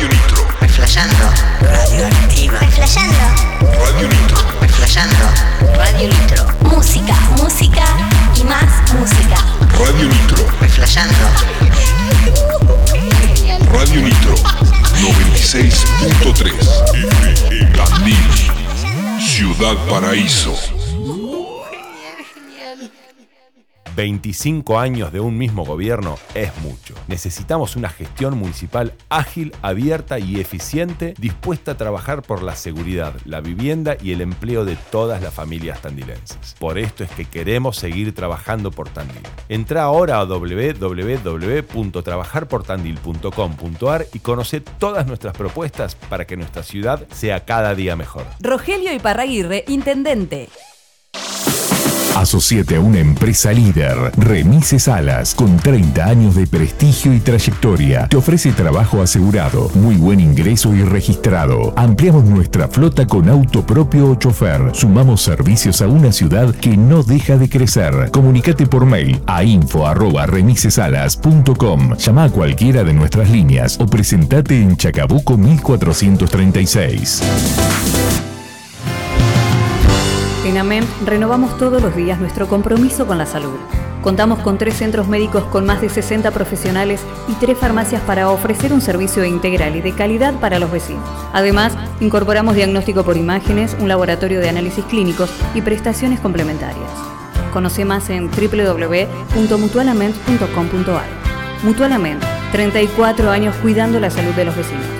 Radio Nitro. Reflejando. Radioactiva. Reflejando. Radio Nitro. Reflejando. Radio Nitro. Música, música y más música. Radio Nitro. Reflejando. Radio Nitro. 96.3. Tandil. Ciudad Paraíso. 25 años de un mismo gobierno es mucho. Necesitamos una gestión municipal ágil, abierta y eficiente, dispuesta a trabajar por la seguridad, la vivienda y el empleo de todas las familias tandilenses. Por esto es que queremos seguir trabajando por Tandil. Entra ahora a www.trabajarportandil.com.ar y conoce todas nuestras propuestas para que nuestra ciudad sea cada día mejor. Rogelio Iparraguirre, intendente. Asociate a una empresa líder, Remises Alas, con 30 años de prestigio y trayectoria. Te ofrece trabajo asegurado, muy buen ingreso y registrado. Ampliamos nuestra flota con auto propio o chofer. Sumamos servicios a una ciudad que no deja de crecer. Comunicate por mail a info@remisesalas.com. Llama a cualquiera de nuestras líneas o presentate en Chacabuco 1436. En AMEM renovamos todos los días nuestro compromiso con la salud. Contamos con tres centros médicos con más de 60 profesionales y tres farmacias para ofrecer un servicio integral y de calidad para los vecinos. Además, incorporamos diagnóstico por imágenes, un laboratorio de análisis clínicos y prestaciones complementarias. Conoce más en www.mutualament.com.ar. Mutualament, 34 años cuidando la salud de los vecinos.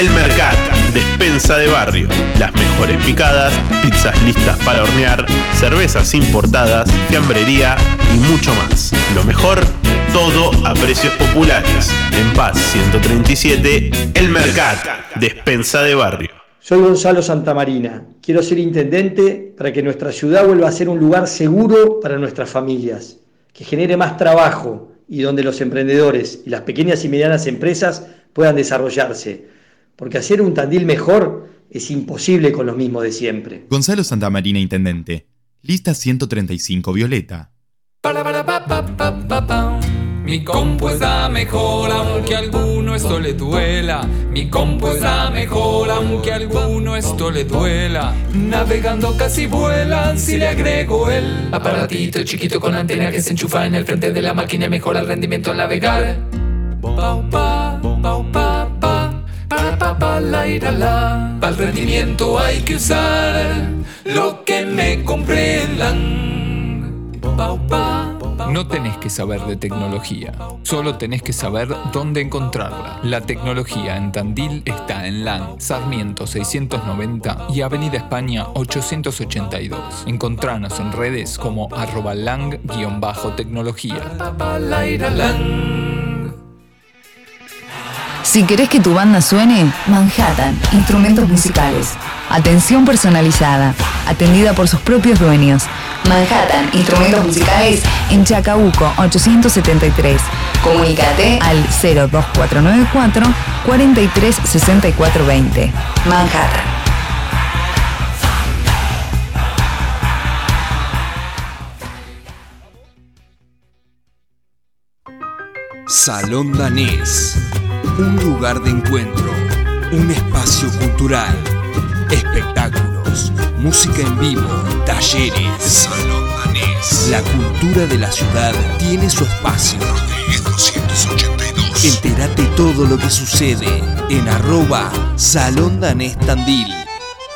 El Mercat, despensa de barrio. Las mejores picadas, pizzas listas para hornear, cervezas importadas, fiambrería y mucho más. Lo mejor, todo a precios populares. En Paz 137, El Mercat, despensa de barrio. Soy Gonzalo Santamarina. Quiero ser intendente para que nuestra ciudad vuelva a ser un lugar seguro para nuestras familias, que genere más trabajo y donde los emprendedores y las pequeñas y medianas empresas puedan desarrollarse. Porque hacer un Tandil mejor es imposible con los mismos de siempre. Gonzalo Santamarina, intendente. Lista 135, Violeta. Mi compu está mejor aunque a alguno esto le duela. Mi compu está mejor aunque a alguno esto le duela. Navegando casi vuelan si le agrego el aparatito chiquito con antena que se enchufa en el frente de la máquina y mejora el rendimiento al navegar. Pau, pa, pau, pa, pa, para, pa, pa, la, ira, la. Para el rendimiento hay que usar lo que me comprendan. Pau, pa, no tenés que saber de tecnología, solo tenés que saber dónde encontrarla. La tecnología en Tandil está en LAN, Sarmiento 690 y Avenida España 882. Encontranos en redes como arroba lang-tecnología. Si querés que tu banda suene, Manhattan, instrumentos musicales. Atención personalizada, atendida por sus propios dueños. Manhattan, instrumentos musicales en Chacabuco 873. Comunícate al 02494 436420. Manhattan. Salón Danés. Un lugar de encuentro. Un espacio cultural. Espectáculos. Música en vivo. Talleres. Salón Danés. La cultura de la ciudad tiene su espacio. Rodríguez 282. Entérate todo lo que sucede en arroba Salón Danés Tandil.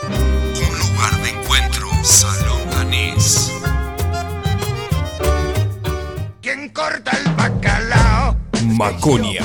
Un lugar de encuentro. Salón Danés. ¿Quién corta el bacalao? Maconia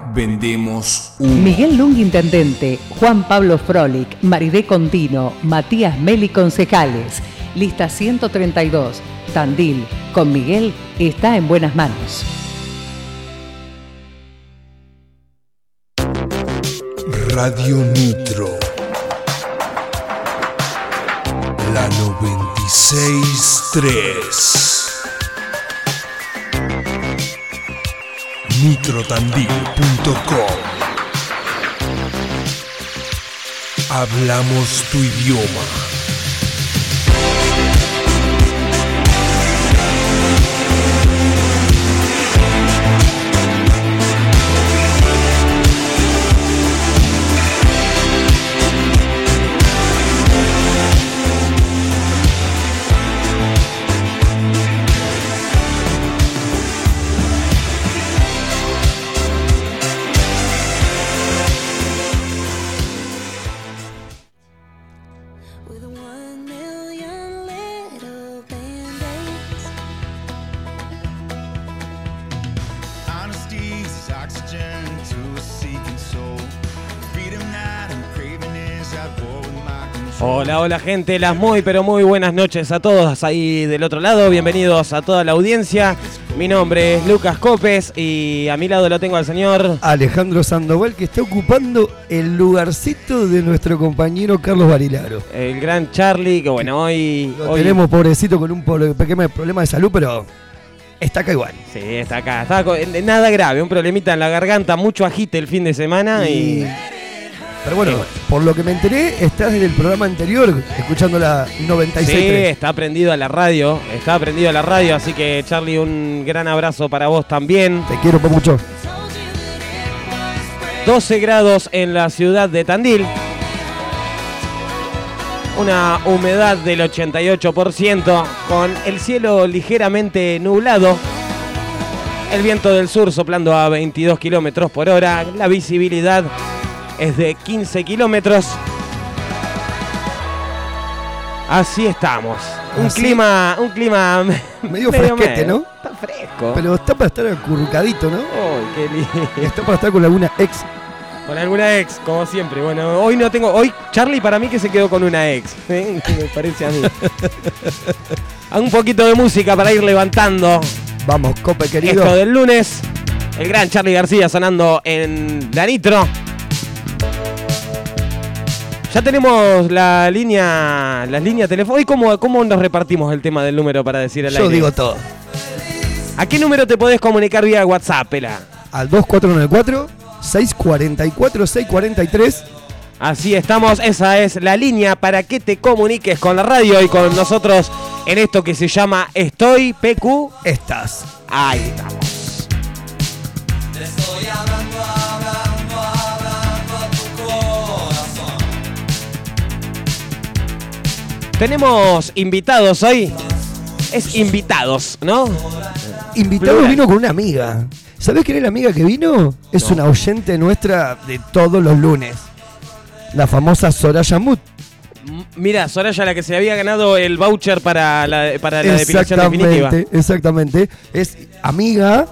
vendemos un Miguel Lung, intendente, Juan Pablo Frolic, Maridé Contino, Matías Meli, concejales. Lista 132. Tandil, con Miguel, está en buenas manos. Radio Nitro. La 963. Nitrotandil.com Hablamos tu idioma. Hola, hola gente, las muy pero muy buenas noches a todos ahí del otro lado, bienvenidos a toda la audiencia. Mi nombre es Lucas Copes y a mi lado lo tengo al señor Alejandro Sandoval que está ocupando el lugarcito de nuestro compañero Carlos Barilaro. el gran Charlie, que bueno, hoy... Lo hoy- tenemos pobrecito con un pequeño problema de salud, pero está acá igual. Sí, está acá, está nada grave, un problemita en la garganta, mucho agite el fin de semana y... Pero bueno, por lo que me enteré, estás desde el programa anterior escuchando la 96.3. Sí, está prendido a la radio, está prendido a la radio, así que Charlie, un gran abrazo para vos también. Te quiero mucho. 12 grados en la ciudad de Tandil. Una humedad del 88% con el cielo ligeramente nublado. El viento del sur soplando a 22 kilómetros por hora. La visibilidad es de 15 kilómetros. Así estamos. Un Así- clima, un clima Medio fresquete, ¿no? Está fresco. Pero está para estar acurrucadito, ¿no? Uy, qué lindo. Está para estar con alguna ex. Con alguna ex, como siempre. Bueno, hoy no tengo. Hoy Charlie para mí que se quedó con una ex. ¿eh? Me parece a mí. Un poquito de música para ir levantando Vamos, Cope querido. esto del lunes. El gran Charlie García sonando en la Nitro. Ya tenemos la línea, las líneas telefónicas. ¿Y cómo, cómo nos repartimos el tema del número para decir al Yo aire? digo todo. ¿A qué número te podés comunicar vía WhatsApp, Pela? Al 2494 644 643. Así estamos, esa es la línea para que te comuniques con la radio y con nosotros en esto que se llama Estoy PQ. Estás. Ahí estamos. Tenemos invitados hoy. Es invitados, ¿no? Invitado Plural. vino con una amiga. ¿Sabés quién es la amiga que vino? Es una oyente nuestra de todos los lunes. La famosa Soraya Mut. M- Mira, Soraya, la que se había ganado el voucher para la, para la depilación definitiva. Exactamente, exactamente. Es amiga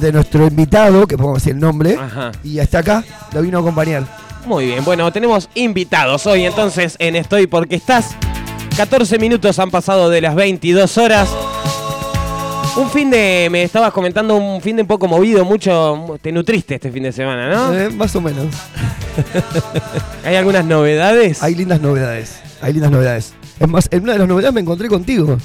de nuestro invitado, que podemos decir el nombre. Ajá. Y está acá, lo vino a acompañar. Muy bien, bueno, tenemos invitados hoy entonces en Estoy porque estás. 14 minutos han pasado de las 22 horas. Un fin de, me estabas comentando, un fin de un poco movido, mucho, te nutriste este fin de semana, ¿no? Eh, más o menos. ¿Hay algunas novedades? Hay lindas novedades. Hay lindas novedades. Es más, en una de las novedades me encontré contigo.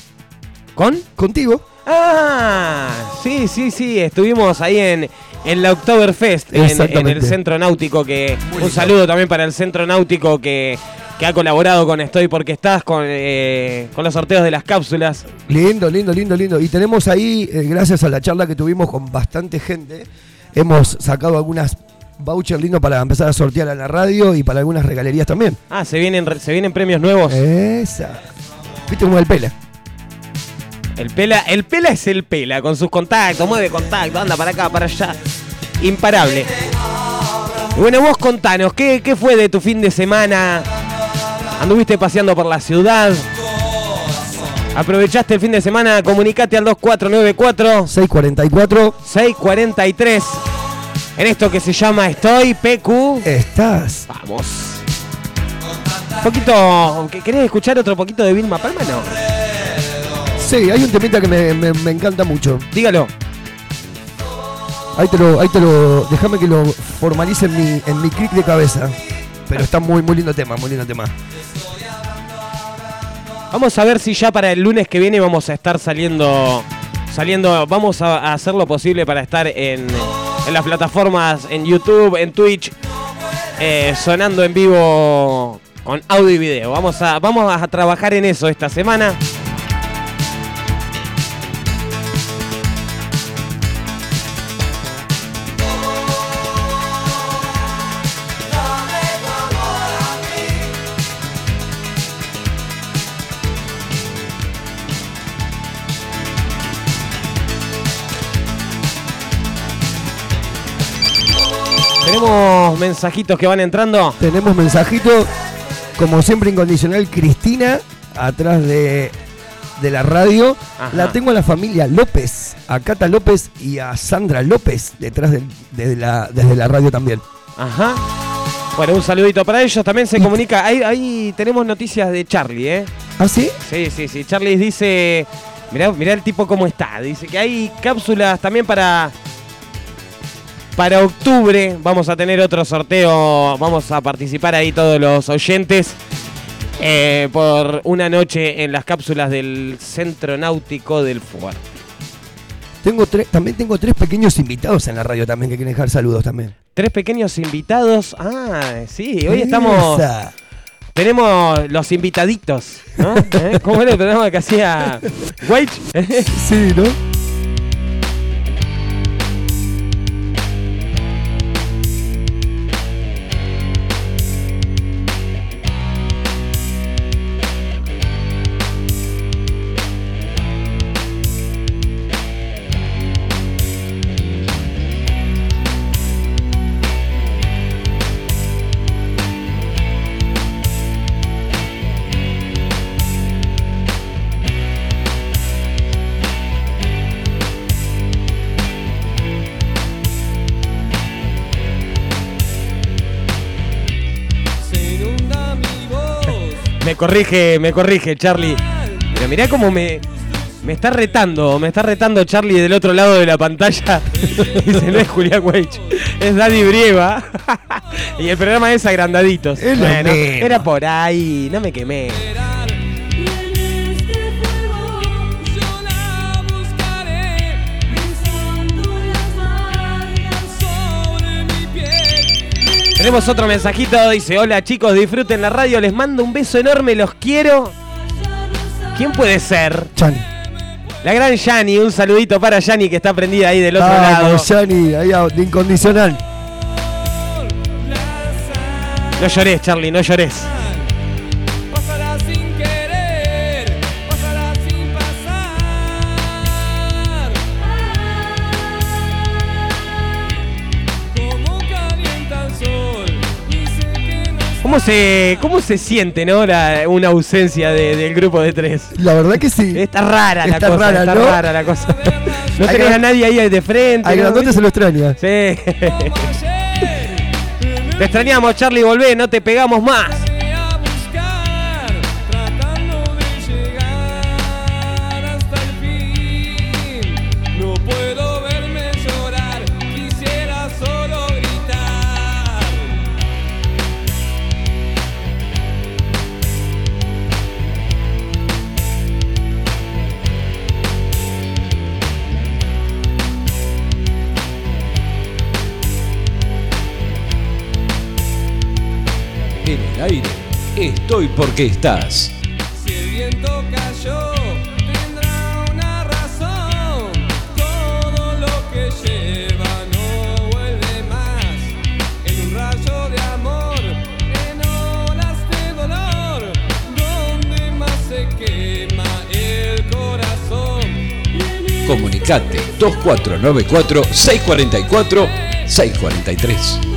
¿Con? Contigo. Ah, sí, sí, sí, estuvimos ahí en, en la Oktoberfest, en, en el Centro Náutico, que un saludo también para el Centro Náutico que, que ha colaborado con Estoy porque estás, con, eh, con los sorteos de las cápsulas. Lindo, lindo, lindo, lindo. Y tenemos ahí, eh, gracias a la charla que tuvimos con bastante gente, hemos sacado algunas vouchers lindos para empezar a sortear en la radio y para algunas regalerías también. Ah, se vienen, se vienen premios nuevos. Esa. ¿Viste cómo es el pela? El pela, el pela es el pela, con sus contactos, mueve contacto, anda para acá, para allá. Imparable. Bueno, vos contanos, ¿qué, qué fue de tu fin de semana? ¿Anduviste paseando por la ciudad? ¿Aprovechaste el fin de semana? Comunicate al 2494 644 643 en esto que se llama Estoy PQ. Estás. Vamos. Un poquito. ¿que- ¿Querés escuchar otro poquito de Vilma Palma? No. Sí, hay un temita que me, me- me encanta mucho. Dígalo. Ahí te lo, ahí te lo, déjame que lo formalice en mi, en mi clic de cabeza. Pero está muy, muy lindo tema, muy lindo tema. Vamos a ver si ya para el lunes que viene vamos a estar saliendo. Saliendo. Vamos a hacer lo posible para estar en, en las plataformas, en YouTube, en Twitch. eh, sonando en vivo con audio y video. Vamos a, vamos a trabajar en eso esta semana. Mensajitos que van entrando. Tenemos mensajito, como siempre incondicional, Cristina, atrás de, de la radio. Ajá. La tengo a la familia López, a Cata López y a Sandra López, detrás desde, la, desde la radio también. Ajá. Bueno, un saludito para ellos. También se comunica. Ahí, ahí tenemos noticias de Charlie, ¿eh? ¿Ah, sí? Sí, sí, sí. Charlie dice. Mirá, mirá el tipo cómo está. Dice que hay cápsulas también para. Para octubre vamos a tener otro sorteo. Vamos a participar ahí todos los oyentes. eh, por una noche en las cápsulas del Centro Náutico del Fuerte. Tengo tres, también tengo tres pequeños invitados en la radio también que quieren dejar saludos también. Tres pequeños invitados. Ah, sí, hoy estamos. Esa. Tenemos los invitaditos, ¿no? ¿Eh? ¿Cómo era el programa que hacía Wage? sí, ¿no? Corrige, me corrige, Charlie. Pero mirá cómo me, me está retando, me está retando Charlie del otro lado de la pantalla. Dice, no es Julián Weich, es Dani Brieva. y el programa es Agrandaditos. Es Bueno, era por ahí, no me quemé. Tenemos otro mensajito, dice, hola chicos, disfruten la radio, les mando un beso enorme, los quiero. ¿Quién puede ser? Chani. La gran Yani, un saludito para Yani que está prendida ahí del otro lado. Yani, ahí a- de incondicional. No llores, Charlie, no llores. ¿Cómo se, cómo se siente, no? La- una ausencia de- del grupo de tres. La verdad que sí. Está rara la Está cosa, rara, está ¿no? rara la cosa. No tenés gran- a nadie ahí de frente. Al ¿no? grandote se lo extraña. Sí. Te extrañamos, Charlie, volvé, no te pegamos más. Aire, estoy porque estás. Si el viento cayó, tendrá una razón. Todo lo que lleva no vuelve más. En un rayo de amor, en olas de dolor, donde más se quema el corazón. Comunicate 2494 644 643.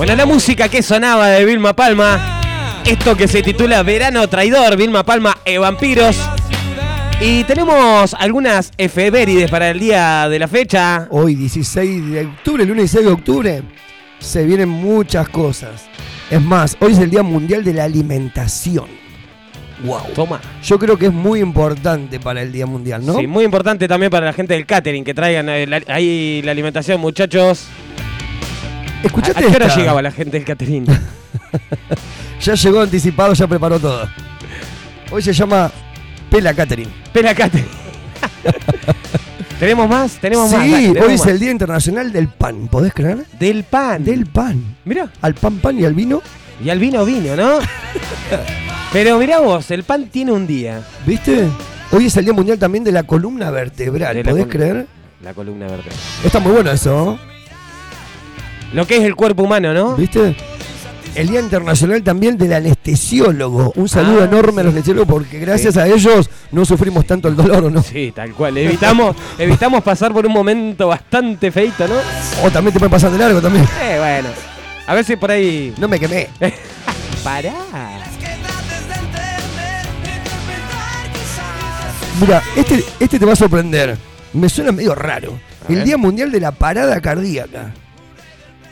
Bueno, la música que sonaba de Vilma Palma, esto que se titula Verano Traidor, Vilma Palma e Vampiros. Y tenemos algunas efemérides para el día de la fecha. Hoy, 16 de octubre, lunes 16 de octubre, se vienen muchas cosas. Es más, hoy es el Día Mundial de la Alimentación. Wow. Toma. Yo creo que es muy importante para el Día Mundial, ¿no? Sí, muy importante también para la gente del catering que traigan eh, ahí la alimentación, muchachos. Escuchate ¿A, qué hora esta. llegaba la gente del catering? Ya llegó anticipado, ya preparó todo. Hoy se llama Pela Catering. Pela catering. ¿Tenemos más? ¿Tenemos más? Sí, Dale, tenemos hoy es más. el Día Internacional del Pan, ¿podés creer? Del pan. Del pan. Mira. Al pan pan y al vino. Y al vino vino, ¿no? Pero mirá vos, el pan tiene un día. ¿Viste? Hoy es el Día Mundial también de la columna vertebral, De la ¿podés col- creer? La columna vertebral. Está muy bueno eso, Lo que es el cuerpo humano, ¿no? ¿viste? El Día Internacional también del Anestesiólogo. Un saludo Ah, enorme a los anestesiólogos porque gracias a ellos no sufrimos tanto el dolor, ¿o no? Sí, tal cual. Evitamos, evitamos pasar por un momento bastante feito, ¿no? O también te puede pasar de largo también. Eh, bueno. A ver si por ahí. No me quemé. Pará. Mira, este, este te va a sorprender. Me suena medio raro. El. Día Mundial de la Parada Cardíaca.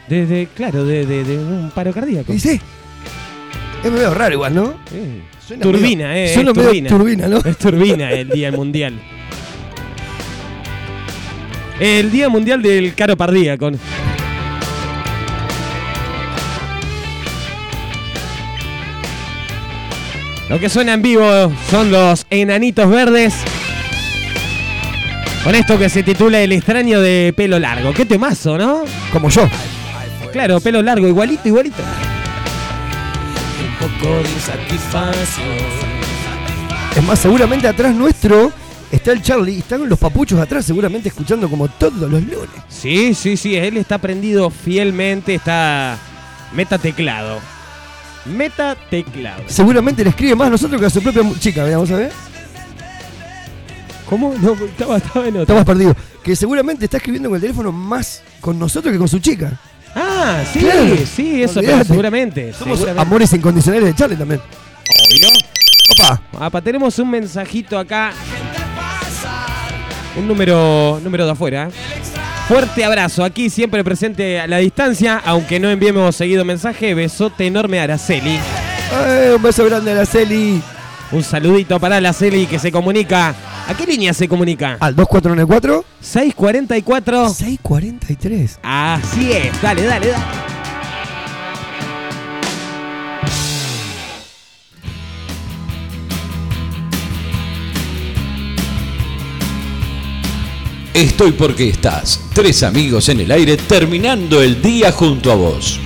De, de- claro, de, de- de un paro cardíaco. ¿Y sí? Es medio raro igual, ¿no? Suena Turbina, medio- eh. suena es medio turbina. turbina, ¿no? Es turbina el Día Mundial. El Día Mundial del Caro Pardíaco. Lo que suena en vivo son los enanitos verdes. Con esto que se titula El extraño de pelo largo. Qué temazo, ¿no? Como yo. Claro, pelo largo, igualito, igualito. Un poco de insatisfacción. Es más, seguramente atrás nuestro está el Charlie y están los papuchos atrás, seguramente escuchando como todos los lunes. Sí, sí, sí, él está prendido fielmente, está meta teclado. Meta teclado. Seguramente le escribe más a nosotros que a su propia chica, ¿verdad? vamos a ver. ¿Cómo? No, estaba, estaba en otra. Estamos perdidos. Que seguramente está escribiendo con el teléfono más con nosotros que con su chica. Ah, sí, Claro. sí, eso, pero seguramente. Somos seguramente. amores incondicionales de Charlie también. Obvio. Opa. Tenemos un mensajito acá. Un número, número de afuera. Fuerte abrazo, aquí siempre presente a la distancia, aunque no enviemos seguido mensaje. Besote enorme a Araceli. Ay, un beso grande a Araceli. Un saludito para Araceli que se comunica. ¿A qué línea se comunica? Al 2414 644 643. Así es, dale, dale, dale. Estoy porque estás. Tres amigos en el aire terminando el día junto a vos.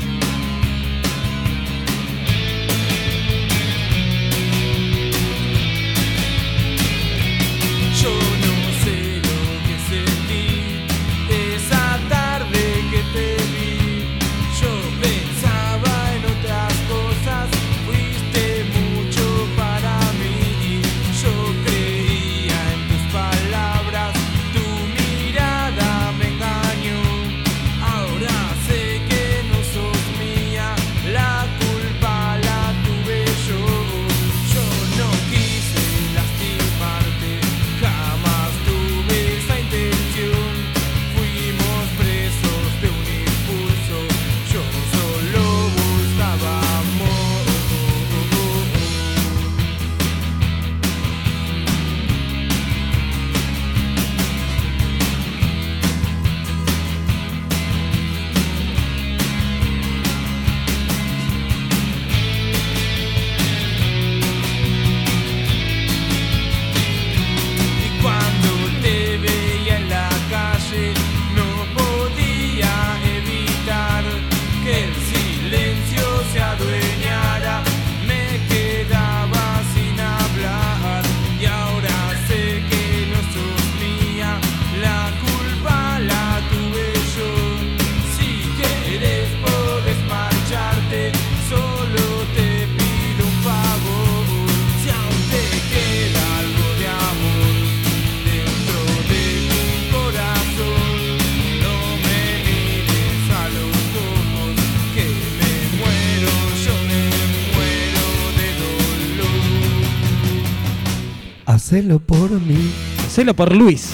Hacelo por mí. Hacelo por Luis.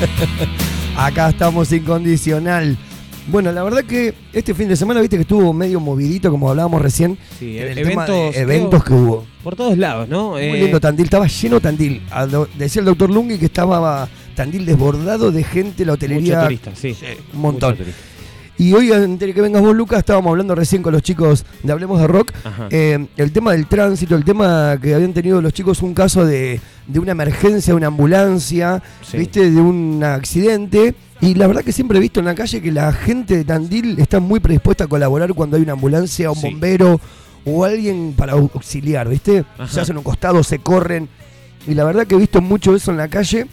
Acá estamos incondicional. Bueno, la verdad que este fin de semana, viste que estuvo medio movidito, como hablábamos recién. Sí, en el eventos, tema de eventos que hubo. Por todos lados, ¿no? Muy Eh, lindo Tandil, estaba lleno Tandil. Decía el doctor Lungi que estaba Tandil desbordado de gente, la hotelería. mucho turista, sí. un montón. Mucho turista. Y hoy, antes de que vengas vos, Lucas, estábamos hablando recién con los chicos de Hablemos de Rock. Eh, el tema del tránsito, el tema que habían tenido los chicos, un caso de, de una emergencia, una ambulancia, Sí. ¿viste? De un accidente. Y la verdad que siempre he visto en la calle que la gente de Tandil está muy predispuesta a colaborar cuando hay una ambulancia, un Sí. bombero o alguien para au- auxiliar, ¿viste? Ajá. Se hacen un costado, se corren. Y la verdad que he visto mucho eso en la calle.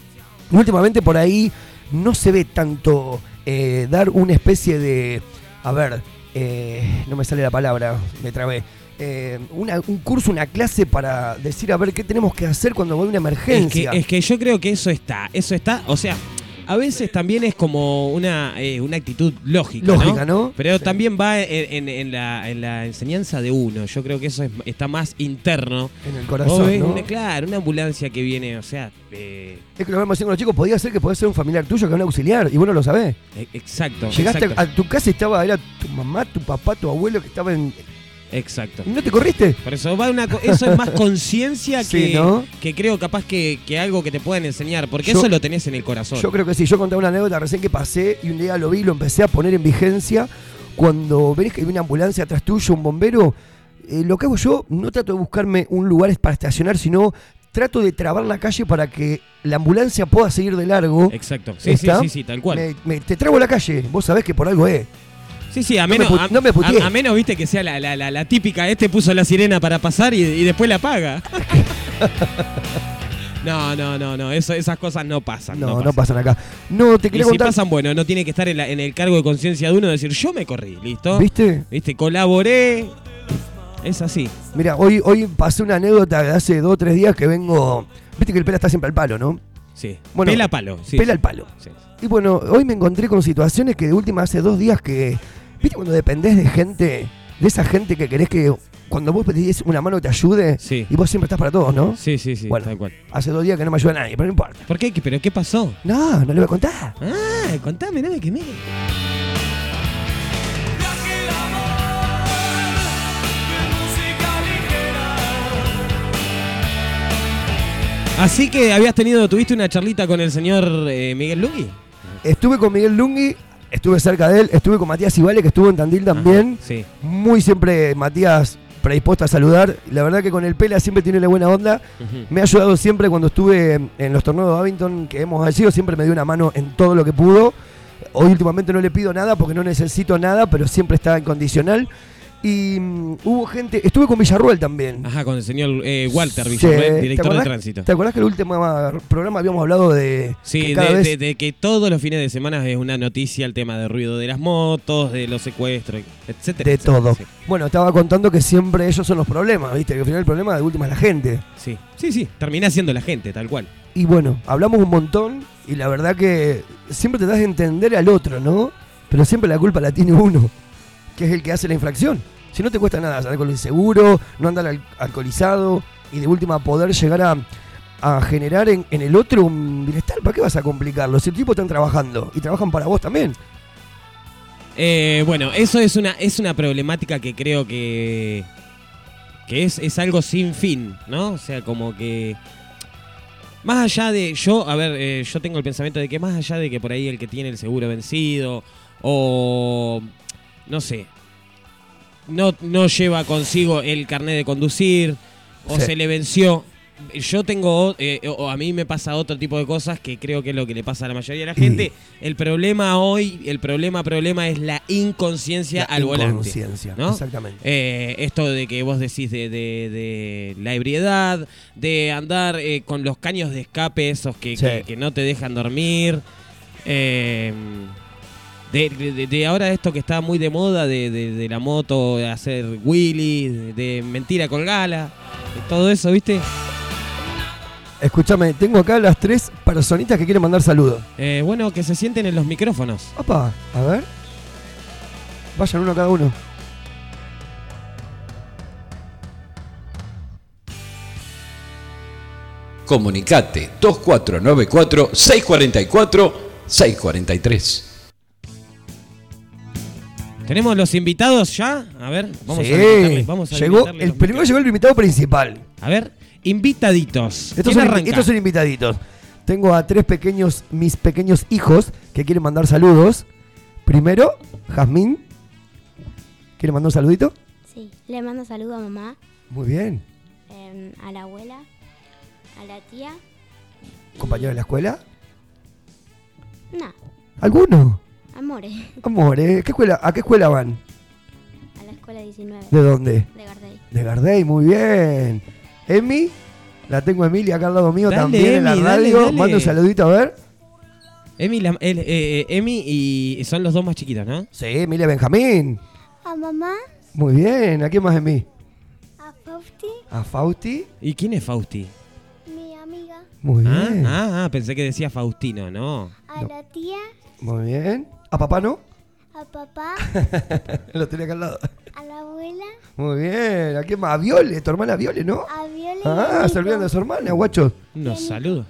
Últimamente por ahí no se ve tanto eh, dar una especie de. A ver, eh, no me sale la palabra, me trabé. Eh, una- un curso, una clase para decir a ver qué tenemos que hacer cuando hay una Es que, emergencia. es que yo creo que eso está. Eso está. O sea, a veces también es como una, eh, una actitud lógica. Lógica, ¿no? Pero también va en, en- en la, en la enseñanza de uno. Yo creo que eso es- está más interno. En el corazón. ves ¿no? una- claro, una ambulancia que viene, o sea. eh, Es que lo vemos diciendo los chicos, podía ser que podía ser un familiar tuyo que un auxiliar, y vos no lo sabés. e- exacto. Llegaste exacto, a tu casa y estaba, era tu mamá, tu papá, tu abuelo que estaba en. Exacto. ¿Y no te corriste? Por eso va una eso es más conciencia Sí, que, ¿no? que creo capaz que, que algo que te puedan enseñar, porque Yo- eso lo tenés en el corazón. Yo creo que sí, yo conté una anécdota recién que pasé y un día lo vi y lo empecé a poner en vigencia. Cuando ves que hay una ambulancia atrás tuyo, un bombero, eh, lo que hago yo, no trato de buscarme un lugar para estacionar, sino trato de trabar la calle para que la ambulancia pueda seguir de largo. Exacto. Sí, sí, sí, sí, tal cual. Me- me- te trabo la calle, vos sabés que por algo es. Sí, sí, a No me menos, a, no me puteé. a- a menos viste que sea la, la- la- la típica, este puso la sirena para pasar y, y después la apaga. no, no, no, no, eso, esas cosas no pasan. No, no pasan acá. No, te Y quería si contar. pasan, bueno, no tiene que estar en, la- en el cargo de conciencia de uno decir, yo me corrí, ¿listo? ¿Viste? ¿Viste? Colaboré. Es así. Mira, hoy, hoy pasé una anécdota de hace dos o tres días que vengo. Viste que el pela está siempre al palo, ¿no? Sí. Bueno, Pela palo. Sí, pela al palo. Sí. Y bueno, hoy me encontré con situaciones que de última hace dos días que. ¿Viste cuando dependés de gente? De esa gente que querés que. Cuando vos pedís una mano te ayude. Sí. Y vos siempre estás para todos, ¿no? Sí, sí, sí, Bueno, tal cual. Hace dos días que no me ayuda nadie, pero no importa. ¿Por qué? ¿Pero qué pasó? No, no le voy a contar. Ah, contame, no me quemé. Así que habías tenido, tuviste una charlita con el señor eh, Miguel Lugui. Estuve con Miguel Lungui, estuve cerca de él, estuve con Matías Ibale, que estuvo en Tandil también. Sí. Muy siempre Matías predispuesto a saludar. La verdad que con el Pela siempre tiene la buena onda. Me ha ayudado siempre cuando estuve en los torneos de Babington que hemos sido, siempre me dio una mano en todo lo que pudo. Hoy últimamente no le pido nada porque no necesito nada, pero siempre está incondicional. Y mm, hubo gente, estuve con Villarruel también. Ajá, con el señor eh, Walter Villarruel, ¿te director de tránsito. ¿Te acordás que el último programa habíamos hablado de Sí, que de, vez de- de que todos los fines de semana es una noticia el tema del ruido de las motos, de los secuestros, etcétera. de etcétera, todo? Sí, Bueno, estaba contando que siempre ellos son los problemas, ¿viste? Que al final el problema de última es la gente. sí, sí, sí, termina siendo la gente, tal cual. Y bueno, hablamos un montón y la verdad que siempre te das de entender al otro, ¿no? Pero siempre la culpa la tiene uno, que es el que hace la infracción. Si no te cuesta nada andar con el seguro, no andar al- alcoholizado y de última poder llegar a, generar en, en el otro un bienestar, ¿para qué vas a complicarlo? Si el tipo están trabajando y trabajan para vos también. Eh, bueno, eso es una, es una problemática que creo que, que es, es algo sin fin, ¿no? O sea, como que... Más allá de, yo, a ver, eh, yo tengo el pensamiento de que más allá de que por ahí el que tiene el seguro vencido o, no sé, no, no lleva consigo el carnet de conducir o Sí. se le venció. Yo tengo, eh, o a mí me pasa otro tipo de cosas que creo que es lo que le pasa a la mayoría de la gente. El problema hoy, el problema, problema es la inconsciencia La al volante. inconsciencia, ¿no? exactamente. Eh, esto de que vos decís de, de- de la ebriedad, de andar eh, con los caños de escape esos que, Sí. que- que no te dejan dormir. Eh, de, de- de ahora esto que está muy de moda de, de- de la moto, de hacer Willy, de, de mentira con gala, de todo eso, ¿viste? Escúchame, tengo acá las tres personitas que quieren mandar saludos. Eh, bueno, que se sienten en los micrófonos. Opa, a ver. Vayan uno cada uno. Comunicate 2494-644-643. ¿Tenemos los invitados ya? A ver, vamos Sí, a invitarle- vamos a llegó, invitarle el primero llegó el invitado principal. A ver, invitaditos. Estos ¿Quién son, arranca? estos son invitaditos. Tengo a tres pequeños, mis pequeños hijos que quieren mandar saludos. Primero, Jazmín. ¿Quiere mandar un saludito? Sí, le mando saludo a mamá, Muy bien. em, a la abuela, a la tía. ¿Compañero de la escuela? No, ¿Alguno? Amores, Amores, ¿qué escuela, ¿a qué escuela van? a la escuela 19. ¿De dónde? De Gardey. De Gardey, muy bien. Emi, la tengo a Emilia acá al lado mío Dale, también en la dale, radio. dale. Mando un saludito a ver. Emi, la- el- eh, eh, Emi y son los dos más chiquitos, ¿no? Sí, Emilia Benjamín. A mamá, Muy bien. ¿A quién más, Emi? a Fausti, A Fausti. ¿Y quién es Fausti? mi amiga, Muy Ah, bien. ah, ah, pensé que decía Faustino, no. a la tía, Muy bien. ¿A papá no? a papá, Lo tenía acá al lado. a la abuela, Muy bien. ¿A quién más? A Viole, tu hermana Viole, ¿no? a Viola y Ah, a se olvidan de su hermana, guachos. Unos saludos.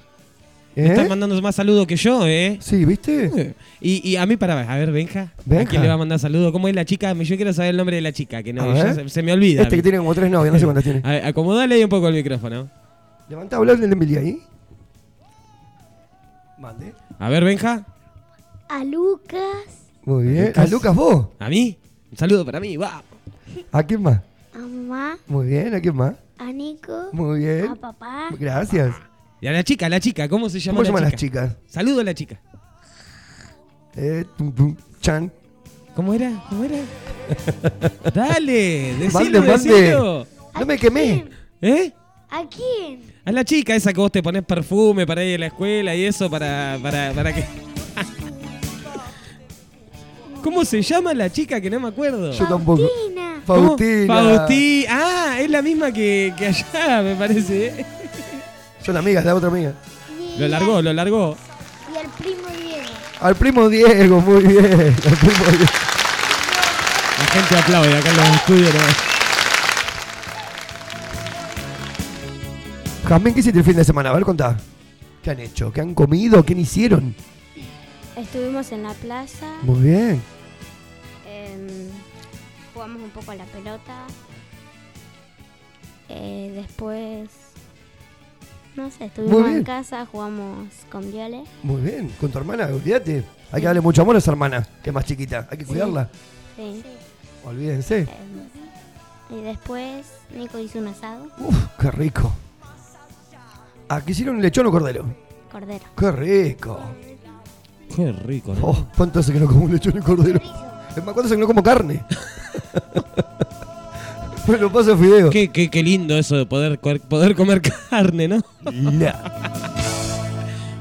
¿Eh? Estás mandando más saludos que yo, ¿eh? Sí, ¿viste? Y, y a mí, para a ver, Benja. Benja. ¿A quién le va a mandar saludos? ¿Cómo es la chica? Yo quiero saber el nombre de la chica, que no, ya se, se me olvida. Este que tiene como tres novias, no sé cuántas tiene. A ver, acomodale ahí un poco el micrófono. Levanta a hablar de Emilia ahí. Mande. A ver, Benja. A Lucas, Muy bien. Lucas. ¿A Lucas vos? ¿A mí? Un saludo para mí, va. ¿A quién más? a mamá, Muy bien. ¿A quién más? a Nico, Muy bien. a papá, Gracias. Y a la chica, a la chica, ¿cómo se llama ¿Cómo la se llaman chica? las chicas? Saludo a la chica. Eh, tum, tum, chan. ¿Cómo era? ¿Cómo era? Dale, decilo, Mande, mande. decilo. No me quemé. ¿Eh? ¿a quién? A la chica esa que vos te pones perfume para ir a la escuela y eso para, para, para que... ¿Cómo se llama la chica que no me acuerdo? Yo tampoco. Faustina. Fausti- Ah, es la misma que, que allá, me parece. ¿eh? Son amigas, la otra amiga. y, Lo largó, lo largó. y el primo Diego. Al primo Diego, muy bien. Al primo Diego. La gente aplaude acá en los estudios. ¿no? Jazmín, ¿qué hiciste el fin de semana? A ver, contá. ¿Qué han hecho? ¿Qué han comido? ¿Qué hicieron? Estuvimos en la plaza, Muy bien. em, jugamos un poco a la pelota, eh, después, no sé, estuvimos en casa, jugamos con Viole. Muy bien. Con tu hermana, olvídate. Hay que darle mucho amor a esa hermana, que es más chiquita. Hay que cuidarla. Sí. Olvídense. Em, y después Nico hizo un asado, Uf, qué rico. ¿A qué hicieron lechón o cordero? cordero. Qué rico. Qué rico, ¿no? Oh, ¿cuánto hace que no como lechón y cordero? Es más, ¿cuánto hace que no como carne? Lo paso fideo. Qué, qué, qué lindo eso de poder, poder comer carne, ¿no? No.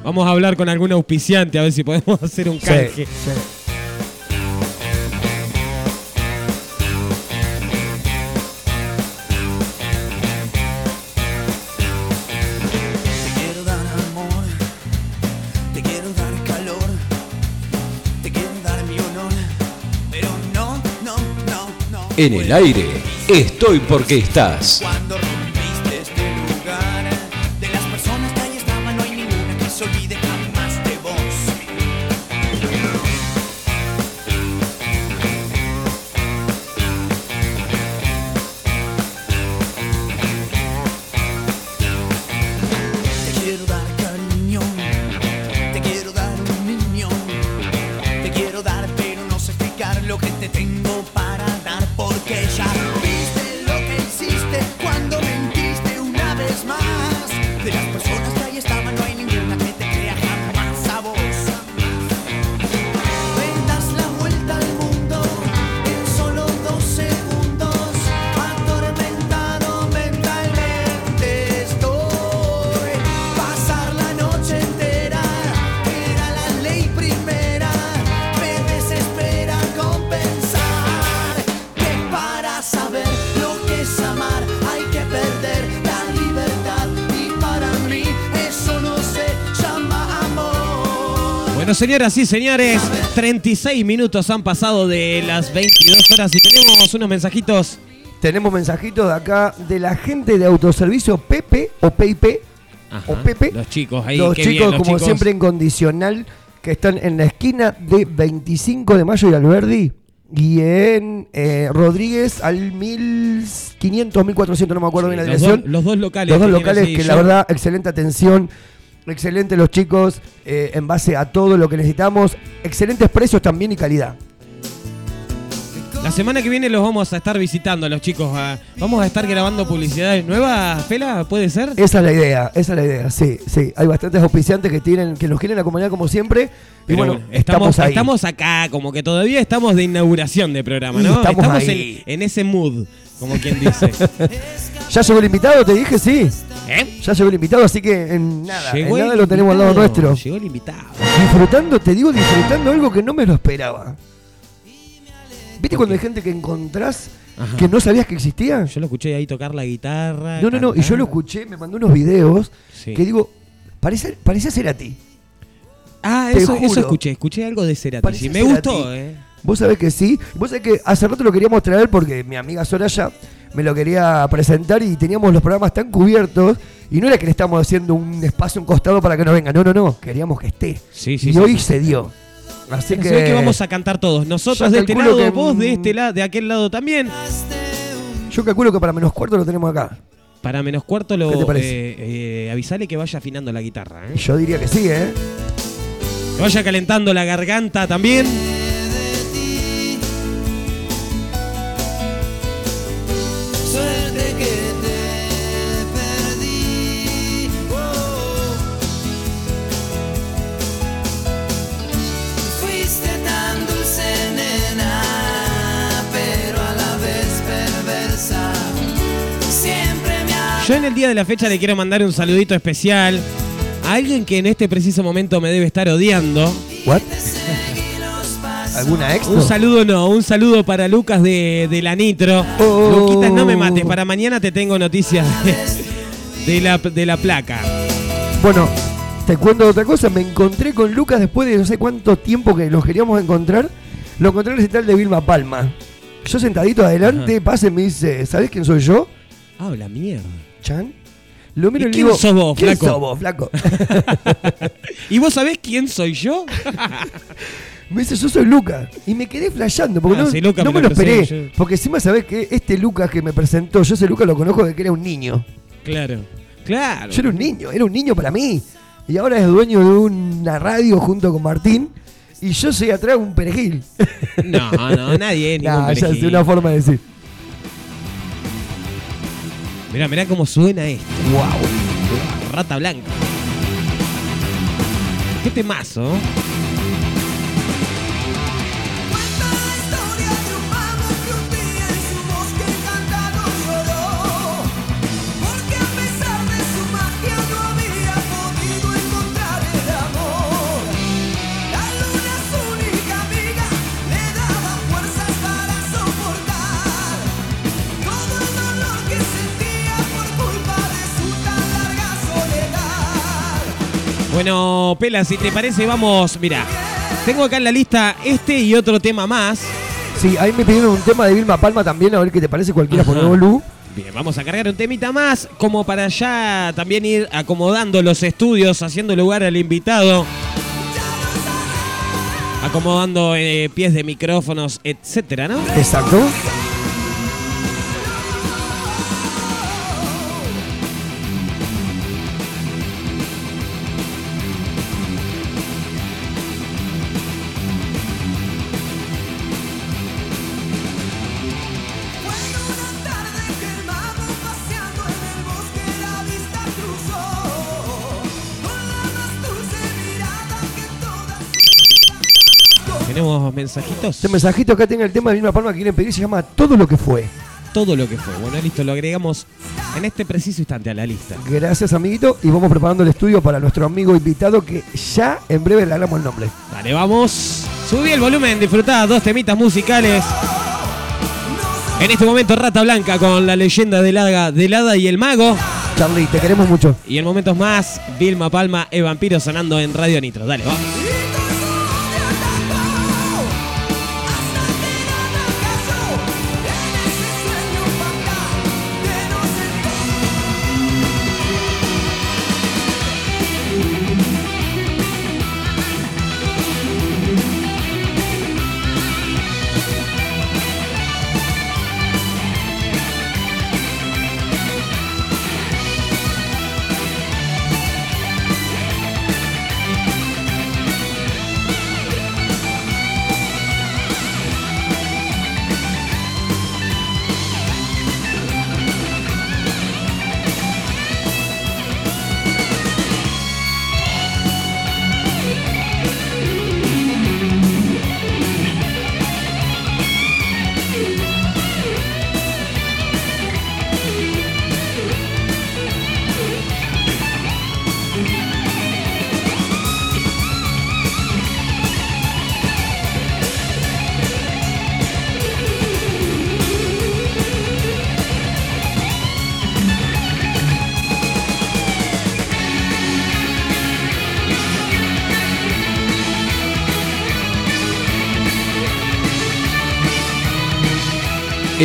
Vamos a hablar con algún auspiciante a ver si podemos hacer un Sí, canje. sí. Te En el aire, estoy porque estás. Señoras y señores, 36 minutos han pasado de las 22 horas y tenemos unos mensajitos. Tenemos mensajitos de acá de la gente de autoservicio Pepe o PIP Ajá, o Pepe. Los chicos ahí, Los chicos, bien, los como chicos. siempre, en condicional, que están en la esquina de 25 de mayo y Alberdi. Y en eh, Rodríguez al 1500, 1400, no me acuerdo Sí, bien la dirección. dos- los dos locales Los dos que locales que yo- la verdad, excelente atención. Excelente los chicos, eh, en base a todo lo que necesitamos. Excelentes precios también y calidad. La semana que viene los vamos a estar visitando a los chicos. ah, Vamos a estar grabando publicidades nuevas, Fela, ¿puede ser? Esa es la idea, esa es la idea, sí, sí. Hay bastantes auspiciantes que tienen, que nos quieren acompañar como siempre. Y Pero bueno, estamos, estamos, ahí. estamos acá, como que todavía estamos de inauguración de programa, Y ¿no? estamos en, ahí. en ese mood, como quien dice. ¿Ya llegó el invitado? Te dije, sí. ¿Eh? Ya llegó el invitado, así que en nada, Llegó en nada el lo tenemos al lado nuestro. Llegó el invitado. Disfrutando, te digo, disfrutando algo que no me lo esperaba. ¿Viste cuando hay gente que encontrás Ajá. que no sabías que existía? Yo lo escuché ahí tocar la guitarra. No, no, no, y yo lo escuché, me mandó unos videos Sí. que digo, parece, parecía ser a ti. Ah, eso, eso escuché, escuché algo de Cerati. Sí, me gustó, eh. Vos sabés que sí. Vos sabés que hace rato lo queríamos traer porque mi amiga Soraya me lo quería presentar y teníamos los programas tan cubiertos. Y no era que le estábamos haciendo un espacio, un costado para que no venga. No, no, no. Queríamos que esté. Sí, sí, y sí, hoy se dio. Así Se que. ve que vamos a cantar todos. Nosotros de este lado, que, vos de este lado, de aquel lado también. Yo calculo que para menos cuarto lo tenemos acá. Para menos cuarto lo ¿Qué te parece? eh, eh, avisale que vaya afinando la guitarra, ¿eh? Yo diría que sí, ¿eh? Que vaya calentando la garganta también. Yo en el día de la fecha le quiero mandar un saludito especial a alguien que en este preciso momento me debe estar odiando. ¿What? ¿Alguna ex? Un saludo no, un saludo para Lucas de, de la Nitro. Luquitas, no me mates, para mañana te tengo noticias de, de la, de la placa. Bueno, te cuento otra cosa. Me encontré con Lucas después de no sé cuánto tiempo que nos queríamos encontrar. Lo encontré en el recital de Vilma Palma. Yo sentadito adelante, pasa y me dice, ¿sabés quién soy yo? Ah, la mierda. Chan. Lo miro ¿Y y le quién digo, sos vos, ¿quién flaco? sos vos, flaco? ¿Y vos sabés quién soy yo? me dice, yo soy Lucas. Y me quedé flasheando, porque Ah, no, sí, no me me lo lo esperé. yo. Porque encima sabés que este Lucas que me presentó, yo ese Lucas lo conozco desde que era un niño. Claro, claro. Yo era un niño, era un niño para mí. Y ahora es dueño de una radio junto con Martín. Y yo soy atrás un perejil. No, no, nadie, ningún Nah, ya perejil. es una forma de decir. Mirá, mirá cómo suena esto. Wow. Rata blanca. Qué temazo. Bueno, Pela, si te parece, vamos. Mira, tengo acá en la lista este y otro tema más. Sí, ahí me pidieron un tema de Vilma Palma también, a ver qué te parece cualquiera por Lu. Bien, vamos a cargar un temita más, como para ya también ir acomodando los estudios, haciendo lugar al invitado. Acomodando eh, pies de micrófonos, etcétera, ¿no? Exacto. Mensajitos. Este mensajito acá tiene el tema de Vilma Palma que quieren pedir, se llama Todo lo que fue. Todo lo que fue. Bueno, listo, lo agregamos en este preciso instante a la lista. Gracias, amiguito. Y vamos preparando el estudio para nuestro amigo invitado que ya en breve le hablamos el nombre. Dale, vamos. Subí el volumen, disfrutá dos temitas musicales. En este momento, Rata Blanca con la leyenda del hada, del hada y el mago. Charlie, te queremos mucho. Y en momentos más, Vilma Palma e Vampiro sonando en Radio Nitro. Dale, vamos.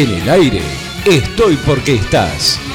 En el aire, estoy porque estás.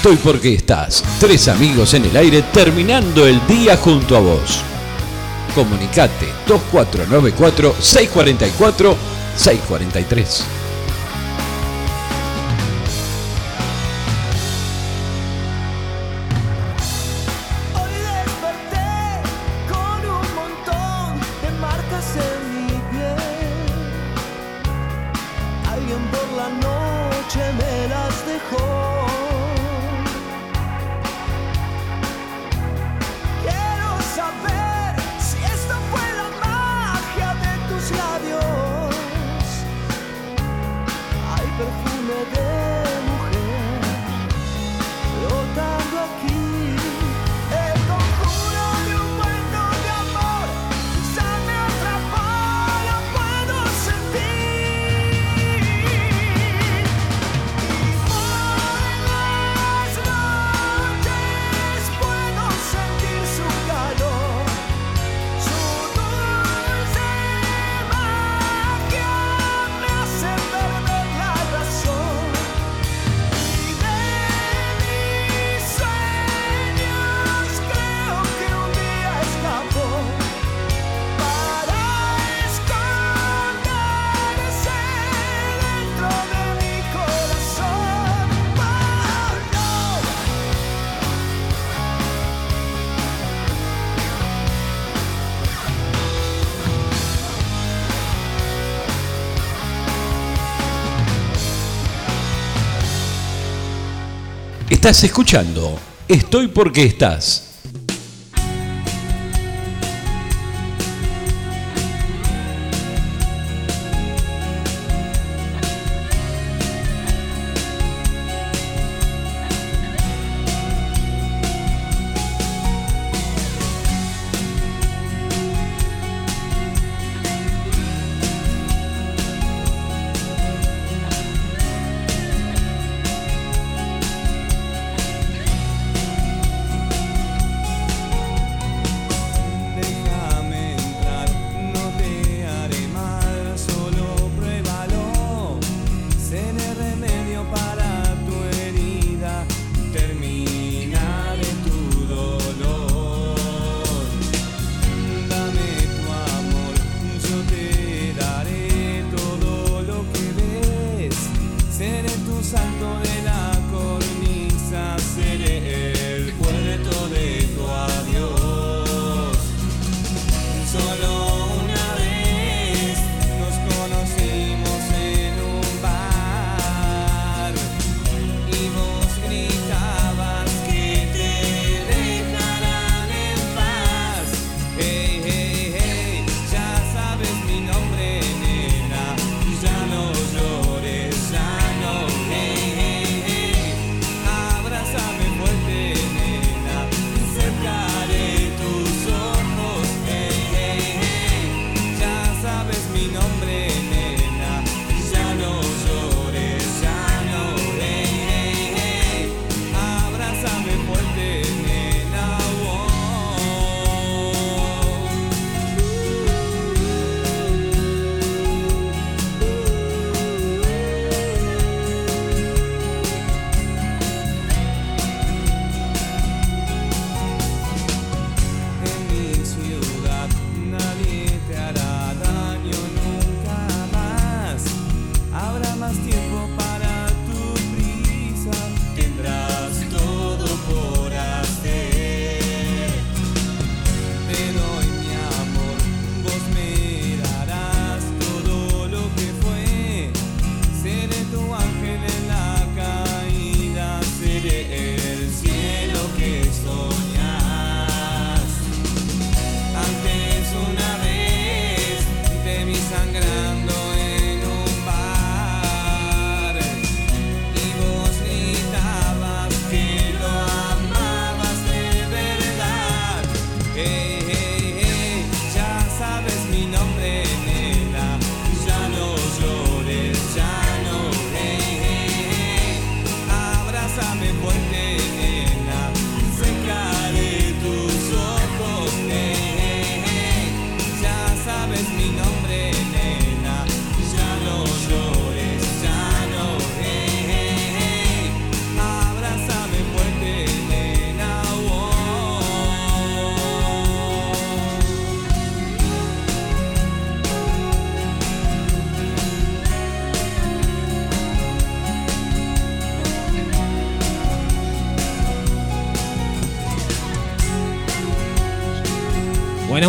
estoy porque estás. Tres amigos en el aire terminando el día junto a vos. Comunicate 2494 644 643. Estás escuchando Estoy porque estás.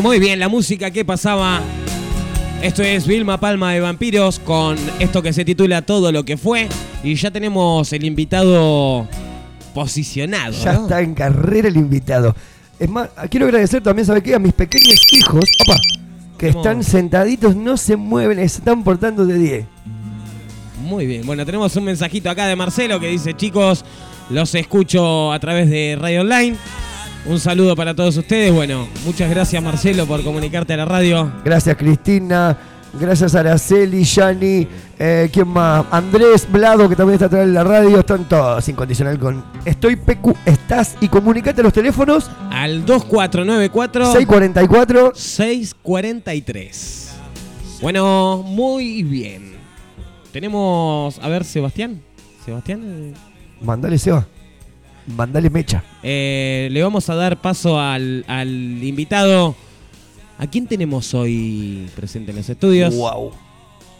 Bueno, muy bien, la música que pasaba. Esto es Vilma Palma de Vampiros con esto que se titula Todo lo que fue. Y ya tenemos el invitado posicionado. Ya ¿no? está en carrera el invitado. Es más, quiero agradecer también, ¿sabe qué? A mis pequeños hijos, opa, que están sentaditos, no se mueven, se están portando de 10. Muy bien, bueno, tenemos un mensajito acá de Marcelo que dice, chicos, los escucho a través de Radio Online. Un saludo para todos ustedes. Bueno, muchas gracias Marcelo por comunicarte a la radio. Gracias Cristina, gracias Araceli, Yani, eh, ¿quién más? Andrés Blado, que también está atrás de la radio, están todos incondicional con Estoy PQ, estás y comunicate a los teléfonos Al 2494 644 643. Bueno, muy bien. Tenemos, a ver, Sebastián. Sebastián. eh, Mandale Seba, mandale mecha. eh, le vamos a dar paso al, al invitado. ¿A quién tenemos hoy presente en los estudios? Wow.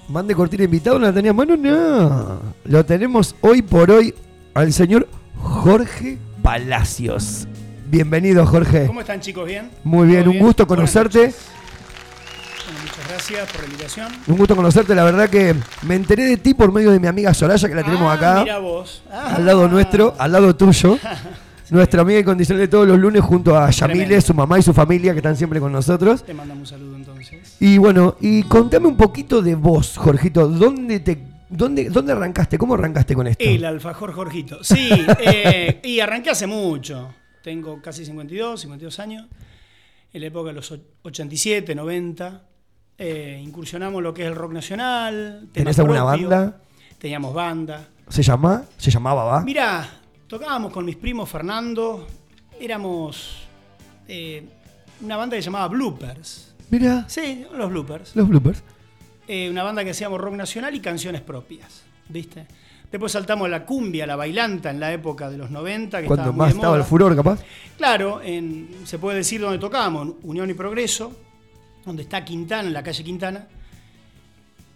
Mande cortina invitado, no la tenía mano, no. Lo tenemos hoy por hoy al señor Jorge Palacios. Bienvenido, Jorge. ¿Cómo están chicos? ¿Bien? Muy bien, ¿Todo un gusto conocerte. Gracias por la invitación. Un gusto conocerte, la verdad que me enteré de ti por medio de mi amiga Soraya, que la tenemos Ah, acá. Mira vos. Ah. Al lado nuestro, al lado tuyo. Nuestra amiga incondicional de todos los lunes junto a Yamile, su mamá y su familia que están siempre con nosotros. Te mandamos un saludo entonces. Y bueno, y contame un poquito de vos, Jorgito. ¿Dónde te dónde, dónde arrancaste? ¿Cómo arrancaste con esto? El alfajor Jorgito. Sí, eh, y arranqué hace mucho. Tengo casi 52, 52 años. En la época de los och- 87, 90. Eh, incursionamos lo que es el rock nacional. ¿Tenés alguna propio. banda? Teníamos banda. ¿Se llama? ¿Se llamaba, va? Mirá, tocábamos con mis primos Fernando. Éramos eh, una banda que se llamaba Bloopers. Mira, Sí, los Bloopers. los bloopers. Eh, una banda que hacíamos rock nacional y canciones propias, ¿viste? Después saltamos a la cumbia, la bailanta en la época de los 90, que Cuando estaba muy más de estaba moda. el furor, capaz. Claro, en- se puede decir donde tocábamos, Unión y Progreso, donde está Quintana, en la calle Quintana.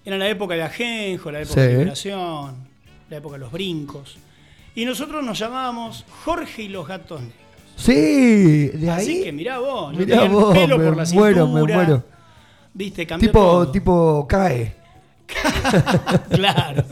Era la época de Ajenjo, la época Sí. de Liberación, la época de los brincos. Y nosotros nos llamábamos Jorge y los gatos negros. Sí, de ahí. Así que mirá vos, yo Mirá tenía el vos, pelo me por la muero, me cintura, muero. Viste, cambió Tipo, todo. tipo cae. claro.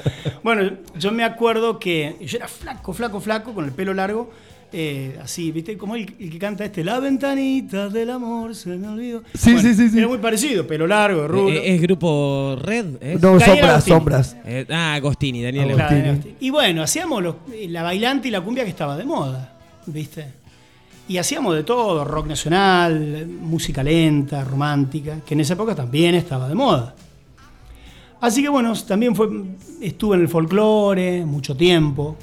Bueno, yo me acuerdo que yo era flaco, flaco, flaco, con el pelo largo, eh, así, ¿viste? Como el, el que canta este, La ventanita del amor se me olvidó. Sí, sí, sí, sí. Era muy parecido, pelo largo, rubio. Eh, ¿Es grupo Red? ¿Es? No, Daniel sombras, Agostini. sombras. Eh, ah, Agostini, Daniel Agostini. Daniel Agostini. Y bueno, hacíamos los- la bailante y la cumbia que estaba de moda, ¿viste? Y hacíamos de todo, rock nacional, música lenta, romántica, que en esa época también estaba de moda. Así que bueno, también fue, estuve en el folclore mucho tiempo.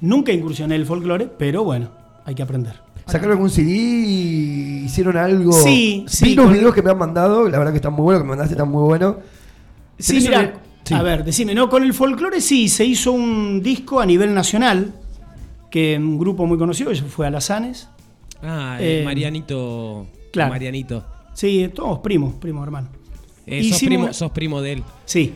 Nunca incursioné en el folclore, pero bueno, hay que aprender. ¿Sacaron algún CD? ¿Hicieron algo? Sí, sí, Vi los con- videos que me han mandado, la verdad que están muy buenos, que me mandaste están muy buenos. Sí, ¿Tenés mira, sí. a ver, decime, no, con el folclore sí, se hizo un disco a nivel nacional, que un grupo muy conocido, que fue Alazanes. Ah, eh, Marianito. claro. Marianito. Sí, todos primos, primos hermanos. Eh, sos, primo, sos primo de él. Sí.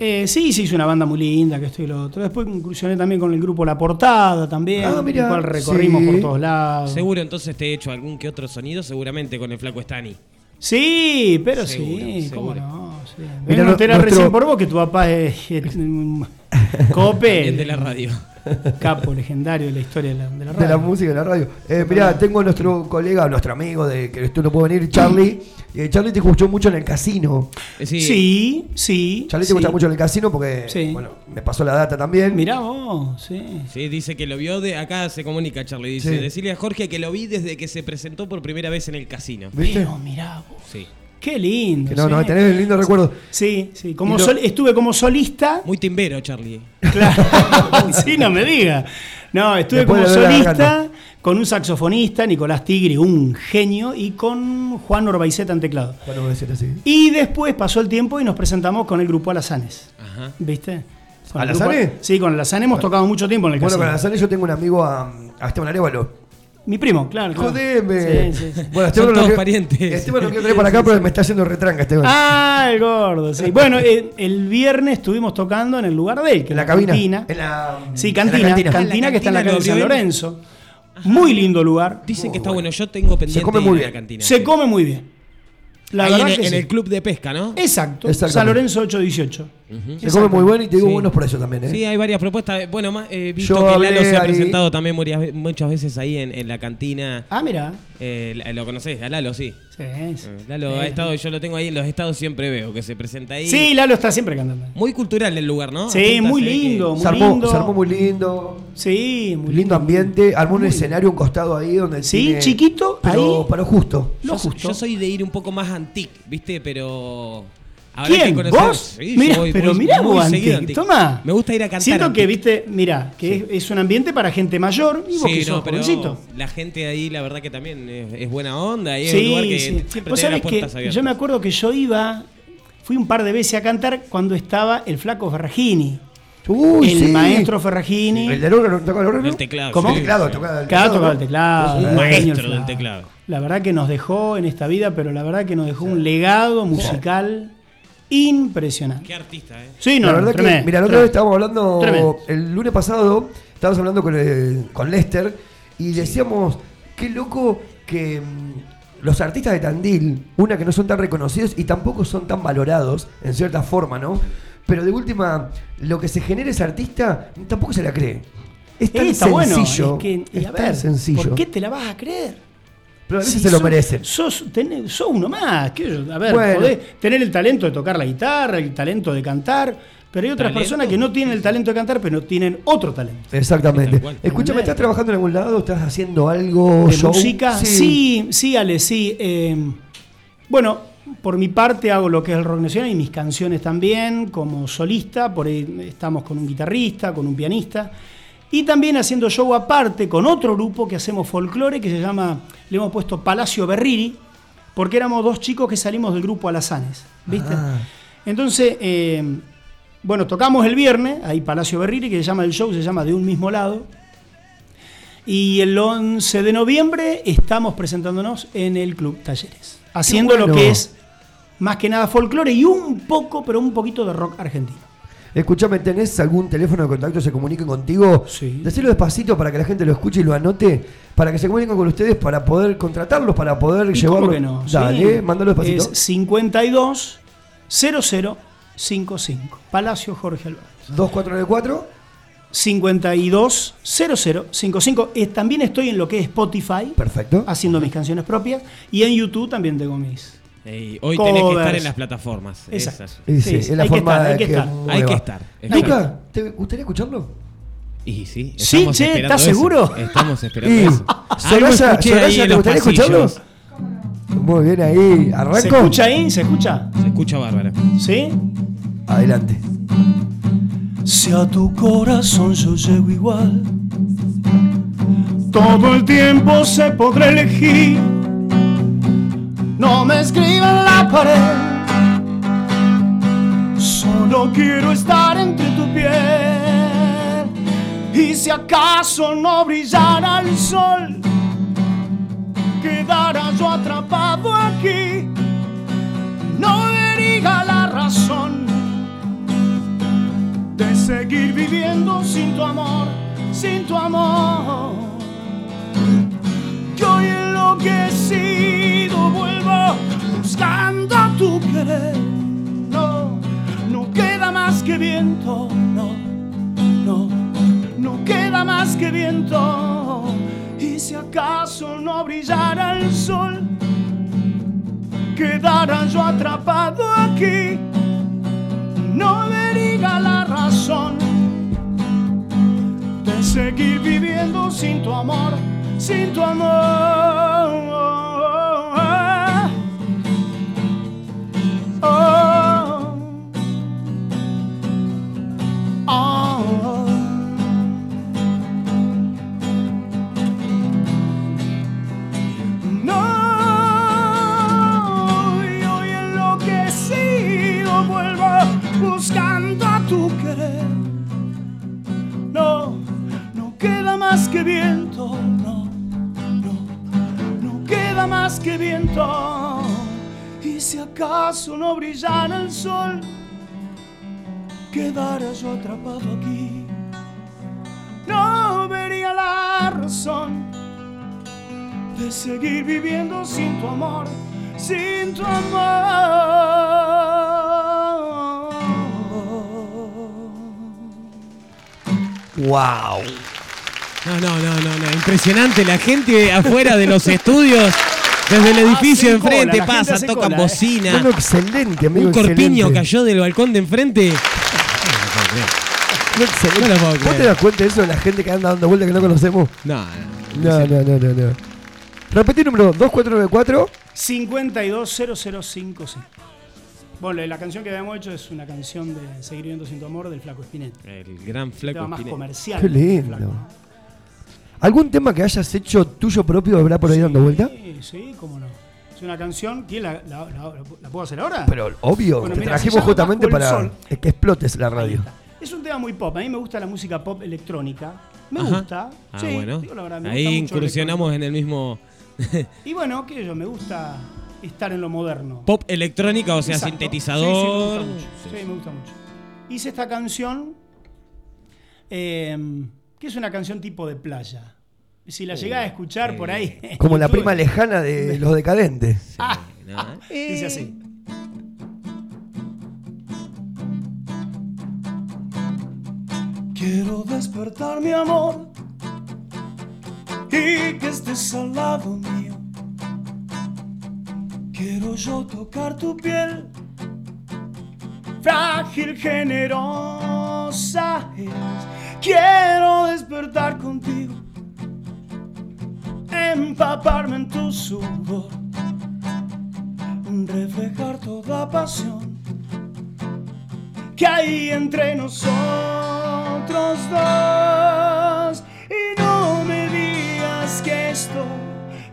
Eh, sí, se hizo una banda muy linda, que esto y lo otro. Después incursioné también con el grupo La Portada también, Ah, mirá, el cual recorrimos sí. por todos lados. Seguro entonces te he hecho algún que otro sonido, seguramente con el flaco Stani. Sí, pero Seguro, sí, cómo seguro. no. Sí. No, nuestro- recién por vos que tu papá es, es un cope. De la radio. Capo legendario de la historia de la, de la De la radio. música de la radio. Eh, mirá, tengo a nuestro colega, nuestro amigo de que tú no puedo venir, Charlie. Eh, Charlie te escuchó mucho en el casino. Eh, sí. Sí, sí. Charlie te gusta mucho en el casino porque, Sí. bueno, me pasó la data también. Mirá vos, sí. Sí, dice que lo vio de. Acá se comunica, Charlie. Dice: Sí. Decirle a Jorge que lo vi desde que se presentó por primera vez en el casino. ¿Viste? Pero mirá vos. Sí. Qué lindo. Que no, no, sí. tenés el lindo recuerdo. Sí, sí. Como Y lo- sol- estuve como solista. Muy timbero, Charlie. Claro. sí, no me diga. No, estuve Después como solista con un saxofonista, Nicolás Tigre, un genio, y con Juan Orbaiceta en teclado. Bueno, voy a decir así. Y después pasó el tiempo y nos presentamos con el grupo Alazanes. Ajá. ¿Viste? Con ¿Alazanes? grupo- Sí, con Alazanes hemos tocado mucho tiempo en el Bueno, casino. con Alazane yo tengo un amigo a, a Esteban Arevalo. Mi primo, claro. claro. Jodeme. Sí, sí, sí. Bueno, Son Esteban lo todos quiero- parientes. Esteban lo quiero traer para acá, pero me está haciendo retranca, Esteban. Ah, el gordo, sí. Bueno, eh, el viernes estuvimos tocando en el lugar de él, que en la es cabina. cantina. En la, Sí, en la cantina, cantina. cantina, la que está en la cantina calle San. Lorenzo. Muy lindo lugar. Dicen que está bueno. Yo tengo pendiente come ir muy bien. la cantina. Se come muy bien. La Ahí verdad en, el- que en sí. el club de pesca, ¿no? Exacto. San Lorenzo 818. Se come muy bueno y te digo Sí. buenos precios también, ¿eh? Sí, hay varias propuestas. Bueno, más, eh, visto Yo que Lalo se ha ahí- presentado también muchas ve- muchas veces ahí en, en la cantina. Ah, mira. Eh, ¿Lo conocés? A Lalo, sí. Sí, sí. Eh, Lalo Sí. ha estado, yo lo tengo ahí en los estados, siempre veo que se presenta ahí. Sí, Lalo está siempre cantando. Muy cultural el lugar, ¿no? Sí, Apunta, muy lindo, muy Se armó, lindo. se armó muy lindo. Sí, muy lindo ambiente. Armó un escenario, un costado ahí donde. Sí, tiene- chiquito, Pero, ahí. pero justo. Yo, yo soy de ir un poco más antique, ¿viste? Pero. ¿Quién? ¿Vos? Sí, Mira, voy pero muy vos, seguido Antic, Antic. Toma. Me gusta ir a cantar. Siento que, viste, mira, que es, es un ambiente para gente mayor y vos Sí, que no, sos pero jovencito. la gente ahí, la verdad que también es, es buena onda y es Sí, un lugar que sí. siempre Vos sabés que abiertas. yo me acuerdo que yo iba, fui un par de veces a cantar cuando estaba el flaco Ferragini. Uy, el sí. maestro Ferragini. El del órgano, ¿toca el órgano? El teclado. ¿Cómo? sí, teclado, sí. tocaba el Claro, teclado, tocaba ¿no? el teclado. Un maestro del teclado. La verdad que nos dejó en esta vida, pero la verdad que nos dejó un legado musical impresionante. Qué artista, ¿eh? Sí, no, la verdad tremendo, que, mira, la otra vez tremendo. estábamos hablando, Tremendo. el lunes pasado, estábamos hablando con, el- con Lester y decíamos, qué loco que mm, los artistas de Tandil, una que no son tan reconocidos y tampoco son tan valorados, en cierta forma, ¿no? Pero de última, lo que se genera ese artista, tampoco se la cree. Es tan Eh, está bueno, sencillo. es que- y es a tan sencillo. ¿Por qué te la vas a creer? Pero a veces se lo sos- merecen. Sos, tenés- sos uno más. que yo- a ver, Bueno. podés tener el talento de tocar la guitarra, el talento de cantar, pero hay otras ¿Talento? personas que no tienen el talento de cantar, pero tienen otro talento. Exactamente. Escúchame, ¿estás trabajando en algún lado? ¿Estás haciendo algo? ¿De show? música? Sí, sí, Ale, sí. Eh, bueno, por mi parte hago lo que es el rock nacional y mis canciones también, como solista, por ahí estamos con un guitarrista, con un pianista, y también haciendo show aparte con otro grupo que hacemos folclore que se llama, le hemos puesto Palacio Berriri, porque éramos dos chicos que salimos del grupo Alazanes, ¿viste? Ah. Entonces, eh, bueno, tocamos el viernes, ahí Palacio Berriri, que se llama el show, se llama De un mismo lado. Y el 11 de noviembre estamos presentándonos en el Club Talleres, haciendo lo que es más que nada folclore y un poco, pero un poquito de rock argentino. Escúchame, ¿tenés algún teléfono de contacto se comuniquen contigo? Sí. Decirlo despacito para que la gente lo escuche y lo anote, para que se comuniquen con ustedes, para poder contratarlos, para poder ¿Y llevarlo. que no? Dale, Sí. mándalo despacito. Es 52 0055, Palacio Jorge Alberto. 2494 52 0055. Eh, también estoy en lo que es Spotify, Perfecto. haciendo mis canciones propias, y en YouTube también tengo mis. Ey, hoy tenés que estar Covers. en las plataformas. Exacto. esas. Y sí, Sí, es la hay que forma estar, hay de que que estar. Hay que estar. Luca, ¿te gustaría escucharlo? Y sí, Sí, che, ¿estás seguro? Estamos esperando Y, eso. Soraya, Soraya, ¿te gustaría escucharlo? Muy bien ahí, ¿arranco? ¿Se escucha ahí? ¿Se escucha? Se escucha bárbaro. ¿Sí? Adelante. Si a tu corazón yo llego igual, todo el tiempo se podrá elegir. No me escriba en la pared, solo quiero estar entre tu piel. Y si acaso no brillara el sol, quedara yo atrapado aquí. No vería la razón de seguir viviendo sin tu amor, sin tu amor. Vuelvo buscando tu querer. No, no queda más que viento, no, no, no queda más que viento. Y si acaso no brillara el sol, quedara yo atrapado aquí no vería la razón de seguir viviendo sin tu amor, sin tu amor. Que viento, no, no, no queda más que viento. Si acaso no brillara el sol, quedara yo atrapado aquí. No vería la razón de seguir viviendo sin tu amor, sin tu amor. ¡Wow! No, no, no, no, no. Impresionante. La gente afuera de los estudios, desde el edificio de enfrente, pasan, tocan cola, ¿eh? bocina. Bueno, excelente, amigo. Un corpiño excelente. cayó del balcón de enfrente. No, excelente. No lo puedo ¿Vos te das cuenta de eso de la gente que anda dando vueltas que no conocemos? No, No, no, no, no. no. Repetí el número 2494. 520055. Bueno, la canción que habíamos hecho es una canción de Seguir viviendo sin tu amor del Flaco Spinetta. El gran flaco tema más Spinetta. comercial. Qué lindo. ¿Algún tema que hayas hecho tuyo propio habrá por ahí dando vuelta? Sí, sí, cómo no. Es una canción. ¿Quién la, la, la- la puedo hacer ahora? Pero obvio, Bueno, te mira, trajimos justamente para Sol. que explotes la radio. Es un tema muy pop. A mí me gusta la música pop electrónica. Me Ajá. gusta. Ah, sí, bueno. digo la verdad, me Ahí gusta mucho incursionamos en el mismo. Y bueno, que yo me gusta estar en lo moderno. pop electrónica, o sea, Exacto. sintetizador. Sí, sí, me gusta mucho. Sí, me gusta mucho. Hice esta canción, eh, que es una canción tipo de playa. Si la llegás a escuchar por ahí. Como la prima lejana de los decadentes. Ah, dice así. Quiero despertar mi amor y que estés al lado mío. Quiero yo tocar tu piel, frágil, generosa es. Quiero despertar contigo, empaparme en tu sudor, reflejar toda pasión que hay entre nosotros dos. Y no me digas que esto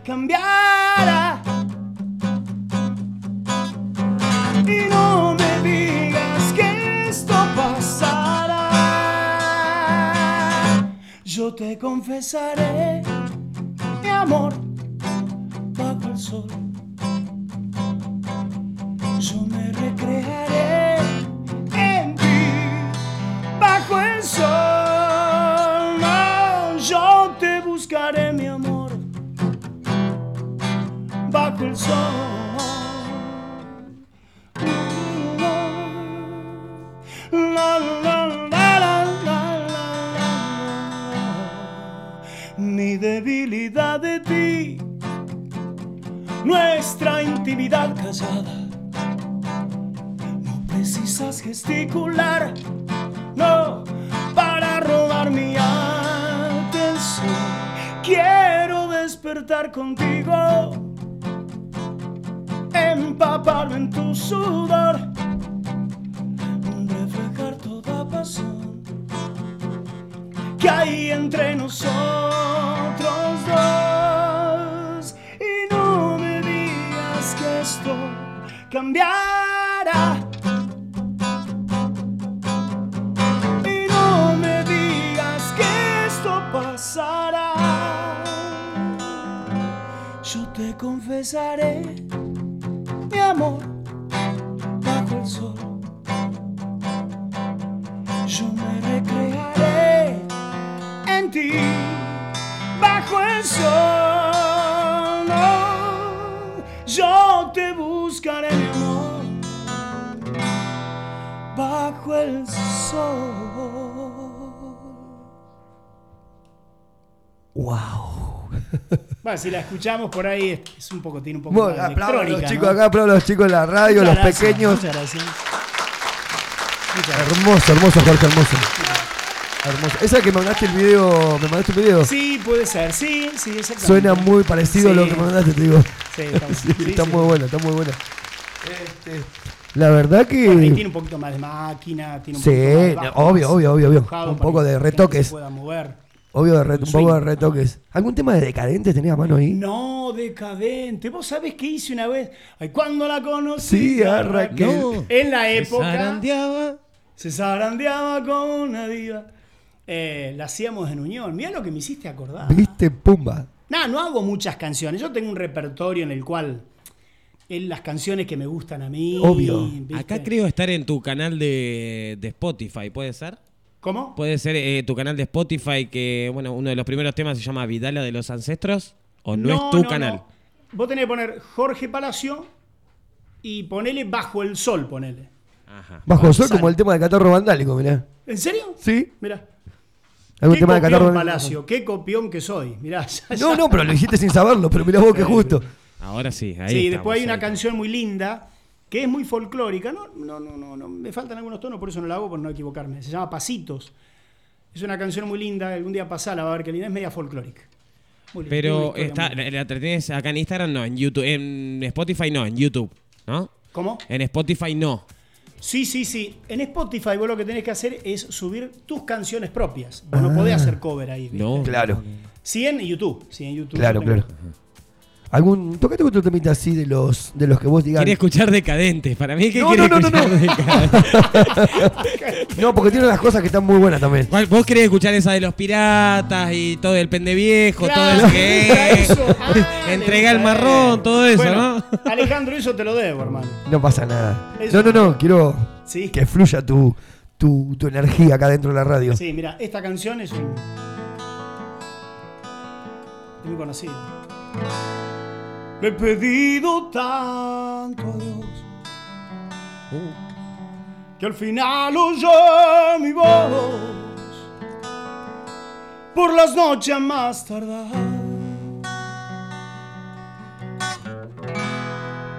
cambiará. Yo te confesaré mi amor bajo el sol. Yo me recrearé en ti bajo el sol. No, yo te buscaré, mi amor, bajo el sol. Mi debilidad de ti, nuestra intimidad callada. No precisas gesticular, no, para robar mi atención. Quiero despertar contigo, empaparme en tu sudor, reflejar toda pasión que hay entre nosotros cambiará. Y no me digas que esto pasará. Yo te confesaré mi amor bajo el sol. Yo me recrearé en ti bajo el sol. Yo te buscaré mi amor bajo el sol. ¡Wow! Bueno, si la escuchamos por ahí es, un poco, tiene un poco Bueno, de aplaudan a los chicos ¿no? acá, aplaudan a los chicos de la radio, Muchas los gracias, pequeños. Muchas gracias. Muchas gracias. Hermoso, hermoso, Jorge, hermoso. Hermoso. Esa que me mandaste el video, ¿me mandaste un video? Sí, puede ser, sí, sí, exactamente. Suena muy parecido a lo que me mandaste, te digo. Sí, está, Sí, sí, está sí. muy buena, está muy buena. Este, la verdad que... Bueno, ahí tiene un poquito más de máquina, tiene un Sí, poquito más de bajo, obvio, obvio, obvio, obvio. Un poco de retoques. se pueda mover. Obvio, de re- un poco de retoques. ¿Algún tema de decadentes tenía a mano ahí? No, decadente. ¿Vos sabés qué hice una vez? Ay, cuando la conocí. Sí, a Raquel. No. En la Se época. zarandeaba. Se zarandeaba como una diva. Eh, la hacíamos en Unión. Mira lo que me hiciste acordar. ¿Viste? Pumba. Nada, no hago muchas canciones. Yo tengo un repertorio en el cual. En las canciones que me gustan a mí. ¿viste? Acá creo estar en tu canal de, de Spotify, ¿puede ser? ¿Cómo? Puede ser eh, tu canal de Spotify que, bueno, uno de los primeros temas se llama Vidala de los Ancestros. ¿O no, es tu canal? Vos tenés que poner Jorge Palacio y ponele Bajo el Sol, ponele. Bajo el sol Sale. como el tema del catarro vandálico, mirá. ¿En serio? Sí. Mira. ¿Algún ¿Qué tema de copión, catarro Palacio? ¿Qué copión que soy? Mirá. ya- No, ya. no, pero lo dijiste sin saberlo, pero mirá vos qué justo. Ahora sí, ahí sí, estamos, después hay una ahí. canción muy linda que es muy folclórica. No, no, no, no, no, me faltan algunos tonos, por eso no la hago, por no equivocarme. Se llama Pasitos. Es una canción muy linda, algún día pasala, va a ver qué linda, es media folclórica. Muy Pero está, muy- la, la tenés acá en Instagram, no, en YouTube, en Spotify no, en YouTube, ¿no? ¿Cómo? En Spotify no. Sí, sí, sí. En Spotify vos lo que tenés que hacer es subir tus canciones propias. Vos no podés Ah. hacer cover ahí. ¿viste? No. Claro. Sí en YouTube. Sí en YouTube. Claro, claro. ¿Algún, tocate otro temita así de los, de los que vos digas. Quiere escuchar decadentes. Para mí que No, no, no, no, escuchar no. No, porque tiene unas cosas que están muy buenas también. ¿Cuál- ¿Vos querés escuchar esa de los piratas y todo el pendeviejo, todo Claro, eso que. Ah, Entrega el marrón, todo eso, Bueno, ¿no? Alejandro, eso te lo debo, hermano. No pasa nada. Eso. No, no, no, quiero Sí. que fluya tu, tu, tu energía acá dentro de la radio. Sí, mira, esta canción es un. Es muy conocida. He pedido tanto a Dios que al final oye mi voz por las noches más tardar.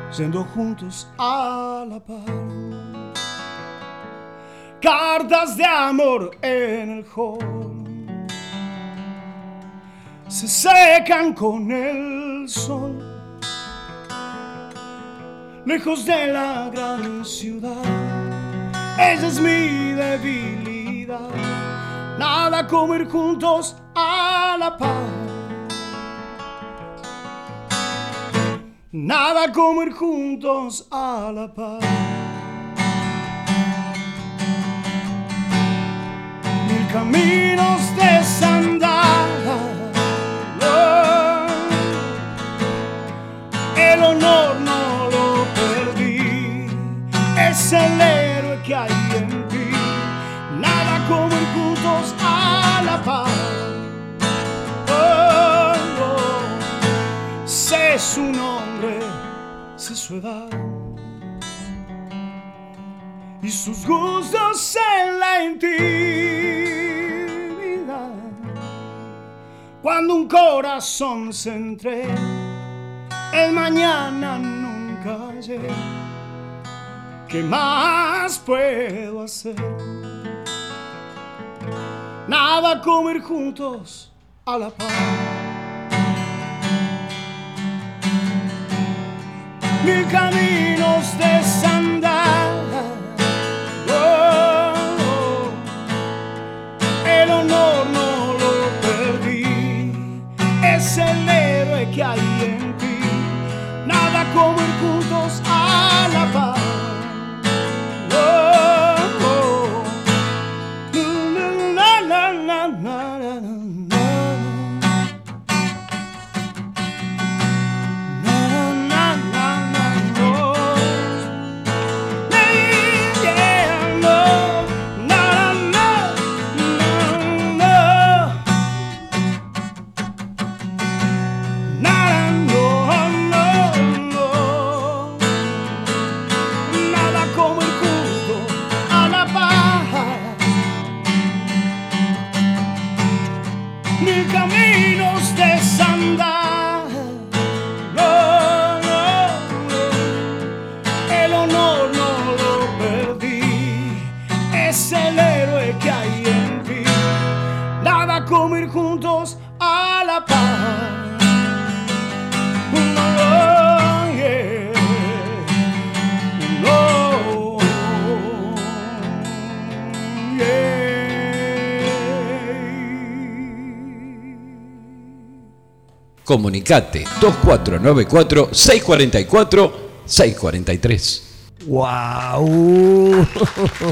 Siendo juntos a la par. Cartas de amor en el hall se secan con el sol. Lejos de la gran ciudad, esa es mi debilidad. Nada como ir juntos a la paz. Nada como ir juntos a la paz. Mil caminos desandar. Es el héroe que hay en ti. Nada como ir juntos a la paz. Oh, oh. Sé su nombre, sé su edad y sus gustos en la intimidad. Cuando un corazón se entrega, el mañana nunca llega. ¿Qué más puedo hacer? Nada como ir juntos a la paz. Mil caminos desandar. Comunicate 2494 644 643. ¡Wow!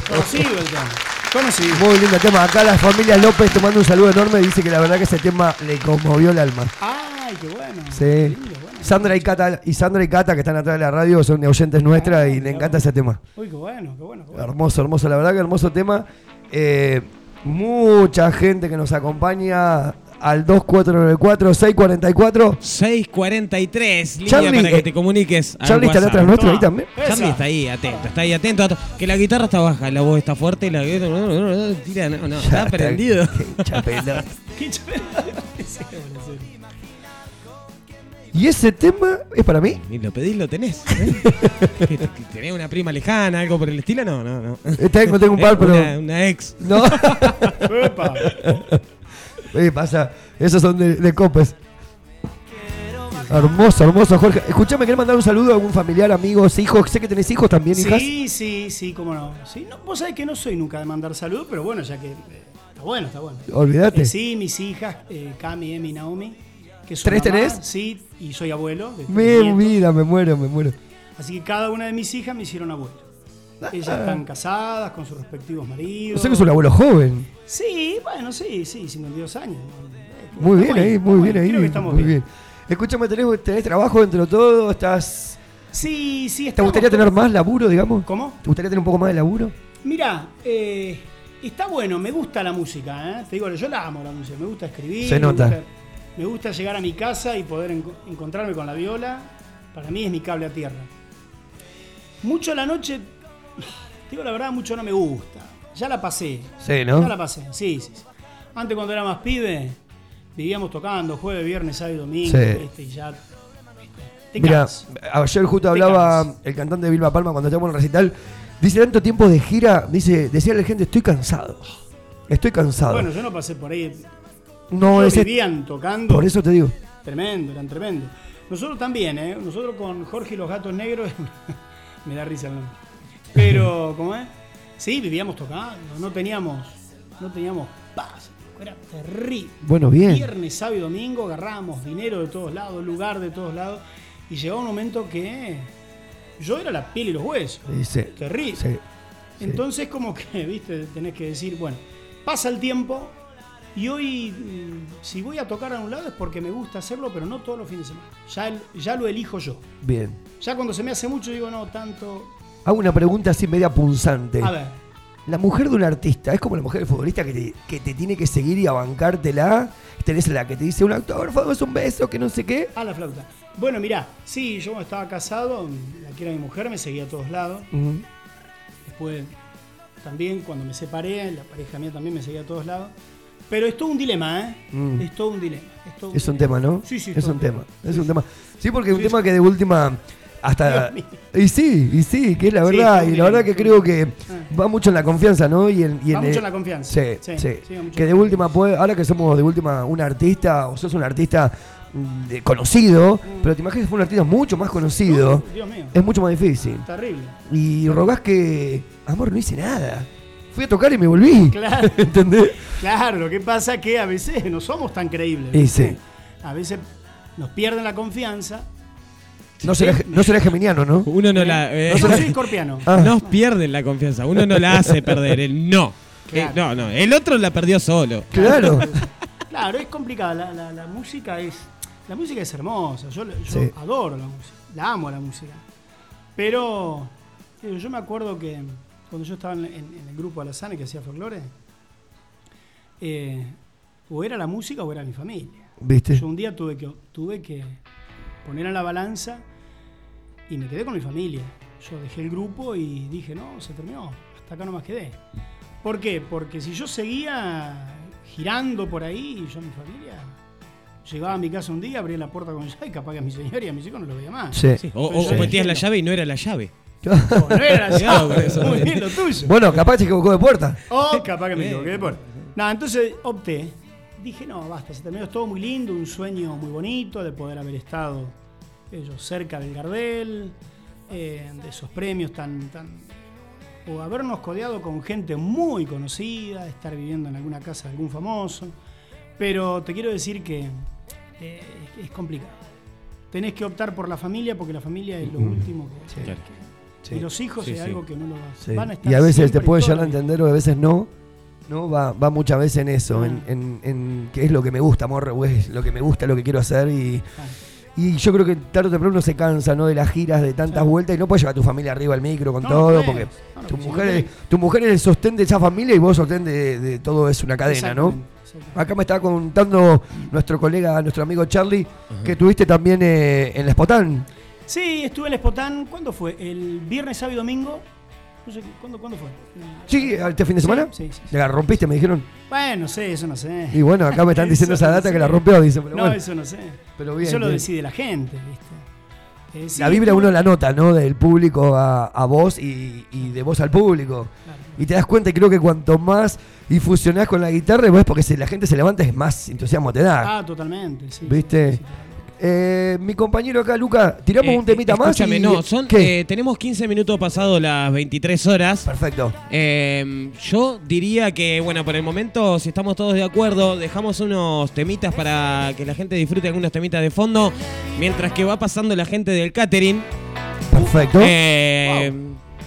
Conocido el tema. Conocido. Muy lindo tema. Acá la familia López te manda un saludo enorme. Dice que la verdad que ese tema le conmovió el alma. Ay, qué bueno. Sí. Sandra y Cata, y Sandra y Cata, que están atrás de la radio, son oyentes nuestras y le encanta ese tema. Uy, qué bueno, qué bueno. qué bueno. Hermoso, hermoso, la verdad que hermoso tema. Eh, mucha gente que nos acompaña al 2494-644. 643, línea Charlie, para que eh, te comuniques. al Charlie está WhatsApp. atrás nuestro ahí también. Charlie está ahí, atento, está ahí atento. Que la guitarra está baja, la voz está fuerte, la tira, no, no, está prendido. Qué chapelota. Sí, bueno, sí. Y ese tema es para mí. Y lo pedís, lo tenés. ¿eh? ¿Que- que ¿Tenés una prima lejana, algo por el estilo? No, no, no. Tengo, tengo un par, pero. Una, una ex. No. Eh, pasa, esos son de, de copes. Hermoso, hermoso, Jorge. Escúchame, ¿querés mandar un saludo a algún familiar, amigos, hijos? Sé que tenés hijos también, hijas. Sí, sí, sí, cómo no. Sí, no, Vos sabés que no soy nunca de mandar saludos, pero bueno, ya que. eh, está bueno, está bueno. Olvídate. Eh, sí, mis hijas, eh, Cami, Emi, Naomi. Que son ¿Tres mamá, tenés? Sí, y soy abuelo. nietos. mira, me muero, me muero. Así que cada una de mis hijas me hicieron abuelo. Ellas están casadas con sus respectivos maridos. O sea que es un abuelo joven. Sí, bueno, sí, sí, 52 años. Muy bien ahí, muy bien ahí. Creo que estamos muy bien. bien. Escúchame, ¿tenés, tenés trabajo dentro de todo? ¿Estás. Sí, sí, ¿Te gustaría tener más laburo, digamos? ¿Cómo? ¿Te gustaría tener un poco más de laburo? Mira, eh, está bueno, me gusta la música, ¿eh? Te digo, yo la amo la música, me gusta escribir. Se me nota. gusta- Me gusta, llegar a mi casa y poder enco- encontrarme con la viola. Para mí es mi cable a tierra. Mucho a la noche, digo la verdad, mucho no me gusta. Ya la pasé. Sí, ¿no? Ya la pasé, sí, sí. sí. Antes cuando era más pibe, vivíamos tocando jueves, viernes, sábado y domingo. Sí. ¿viste? Y ya... Te Mira, cansas. ayer justo hablaba el cantante de Vilma Palma cuando estábamos en el recital. Dice, tanto tiempo de gira, dice, decía a la gente, estoy cansado. Estoy cansado. Bueno, yo no pasé por ahí. no, ese- vivían tocando. Por eso te digo. Tremendo, eran tremendo. Nosotros también, ¿eh? Nosotros con Jorge y los gatos negros, me da risa el nombre. Pero, ¿cómo es? Sí, vivíamos tocando, no teníamos, no teníamos paz. Era terrible. Bueno, bien. Viernes, sábado y domingo agarrábamos dinero de todos lados, lugar de todos lados. Y llegaba un momento que yo era la piel y los huesos. Sí, Terrible. sí, sí. Entonces, como que, viste, tenés que decir, bueno, pasa el tiempo y hoy, mm, si voy a tocar a un lado es porque me gusta hacerlo, pero no todos los fines de semana. Ya, ya lo elijo yo. Bien. Ya cuando se me hace mucho, digo, no, tanto. Hago una pregunta así media punzante. A ver. La mujer de un artista es como la mujer del futbolista que te, que te tiene que seguir y abancártela. Tenés la que te dice un autógrafo, es un beso, que no sé qué. A la flauta. Bueno, mirá, sí, yo estaba casado, la que era mi mujer me seguía a todos lados. Después, también cuando me separé, la pareja mía también me seguía a todos lados. Pero es todo un dilema, ¿eh? Mm. Es todo un dilema. Es, todo un Es un dilema. tema, ¿no? Sí, sí, Es todo un tema. tema. Es Sí, un tema. Sí, porque es un Sí, tema que de última. Hasta. Y sí, y sí, que es la verdad. y la verdad que creo que va mucho en la confianza, ¿no? Y en, y Va en mucho el- en la confianza. Sí, Sí, sí. sí, va mucho que de última puede. Ahora que somos de última un artista, o sos un artista mm, de- conocido, pero te imaginas que fue un artista mucho más conocido. No, Dios mío. Es mucho más difícil. Terrible. Y rogás que. Amor, no hice nada. Fui a tocar y me volví. Claro. ¿Entendés? Claro, lo que pasa es que a veces no somos tan creíbles. Y sí. A veces nos pierden la confianza. No será, no será geminiano, ¿no? Uno no la. eh, Yo soy escorpiano. Ah. Nos pierden la confianza. Uno no la hace perder. El no. Claro. Eh, no, no. El otro la perdió solo. Claro. Claro, es complicada. La, la- la música es. La música es hermosa. Yo, yo Sí. adoro la música. La amo la música. Pero yo me acuerdo que cuando yo estaba en, en- en el grupo Alazane que hacía folclore, eh, o era la música o era mi familia. ¿Viste? Yo un día tuve que, tuve que poner a la balanza y me quedé con mi familia. Yo dejé el grupo y dije, no, se terminó, hasta acá no más quedé. ¿Por qué? Porque si yo seguía girando por ahí, yo mi familia, llegaba a mi casa un día, abría la puerta con llave y capaz que a mi señora y a mis hijos no lo veía más. Sí. Sí, O, o metías la llave y no era la llave. no era la llave, muy bien lo tuyo. Bueno, capaz se equivocó de puerta. Oh, capaz que me equivoqué de puerta. No, entonces opté. Dije, no, basta, se terminó, es todo muy lindo, un sueño muy bonito de poder haber estado ellos cerca del Gardel, eh, de esos premios tan, tan. o habernos codeado con gente muy conocida, estar viviendo en alguna casa de algún famoso. Pero te quiero decir que eh, es complicado. Tenés que optar por la familia porque la familia es lo último que. Claro. que- Sí. Y los hijos Sí, es sí. algo que no lo Sí. van a estar. Y a veces te siempre puede y toda llegar a entender o a veces no. No, va, va muchas veces en eso, Ah. en, en, en qué es lo que me gusta, amor, o es lo que me gusta, lo que quiero hacer y, Y yo creo que tarde o temprano uno se cansa, ¿no? De las giras, de tantas vueltas y no puedes llevar a tu familia arriba al micro con No, todo, porque No, tu, mujer es, tu mujer es el sostén de esa familia y vos sostén de, de todo es una cadena, ¿no? Acá me estaba contando nuestro colega, nuestro amigo Charlie, que tuviste también eh, en la Spotán. Sí, estuve en el Spotán. ¿Cuándo fue? ¿El viernes, sábado y domingo? No sé, ¿cuándo, ¿cuándo fue? Sí, este fin de semana. Sí, sí, La rompiste, me dijeron. Bueno, no sé, eso no sé. Y bueno, acá me están diciendo esa data que la rompió, dice, pero no, bueno. eso no sé. Pero bien, Eso lo bien. decide la gente, ¿viste? Eh, La vibra uno la nota, ¿no? Del público a, a vos y, y de vos al público. Y te das cuenta y creo que cuanto más infusionás con la guitarra, vos porque si la gente se levanta es más entusiasmo te da. Ah, totalmente, sí. ¿Viste? Eh, mi compañero acá, Luca, tiramos Eh, un temita más. Escúchame, y- no, son, eh, tenemos 15 minutos pasado las 23 horas. Perfecto. Eh, yo diría que, bueno, por el momento, si estamos todos de acuerdo, dejamos unos temitas para que la gente disfrute algunos temitas de fondo, mientras que va pasando la gente del catering. Perfecto. Eh,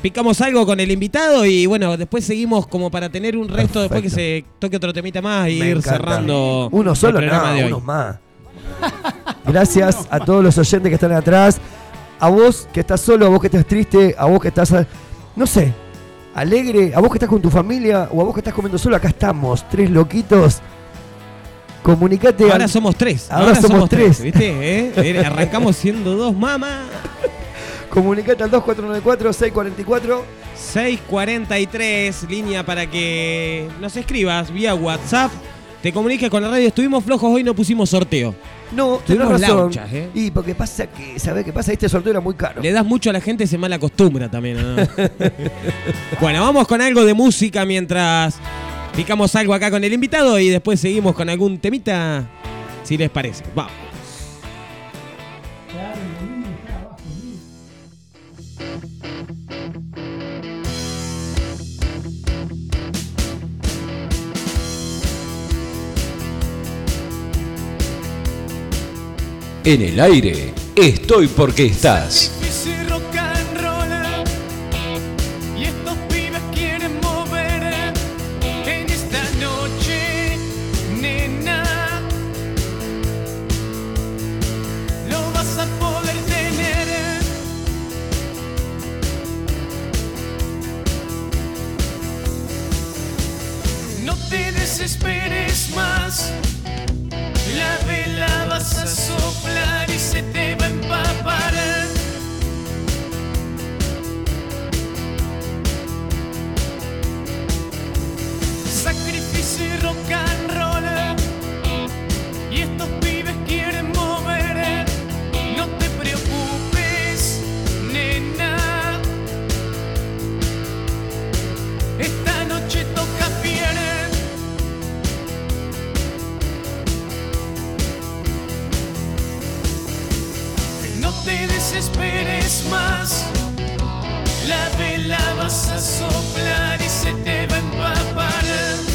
Picamos algo con el invitado y bueno, después seguimos como para tener un resto después que se toque otro temita más y Me ir encanta. cerrando Uno solo, el programa no, de hoy. uno más. Gracias a todos los oyentes que están atrás. A vos que estás solo, a vos que estás triste, a vos que estás, no sé, alegre, a vos que estás con tu familia o a vos que estás comiendo solo. Acá estamos, tres loquitos. Comunicate. Ahora somos tres. Ahora, somos, tres. ¿Viste? ¿Eh? Eh, Arrancamos siendo dos, mamá. Comunicate al 2494-644. 643, línea para que nos escribas vía WhatsApp. Te comuniques con la radio. Estuvimos flojos hoy, no pusimos sorteo. No, Tuvimos razón. lauchas, ¿eh? Y porque pasa que, ¿sabés qué pasa? Este sorteo era muy caro. Le das mucho a la gente, se mal acostumbra también. ¿o no? bueno, vamos con algo de música mientras picamos algo acá con el invitado y después seguimos con algún temita, si les parece. Vamos. En el aire, estoy porque estás. Difícil vas a soplar y se te va a empapar. Sacrificio y rock. te desesperes más. La vela vas a soplar y se te va a empapar.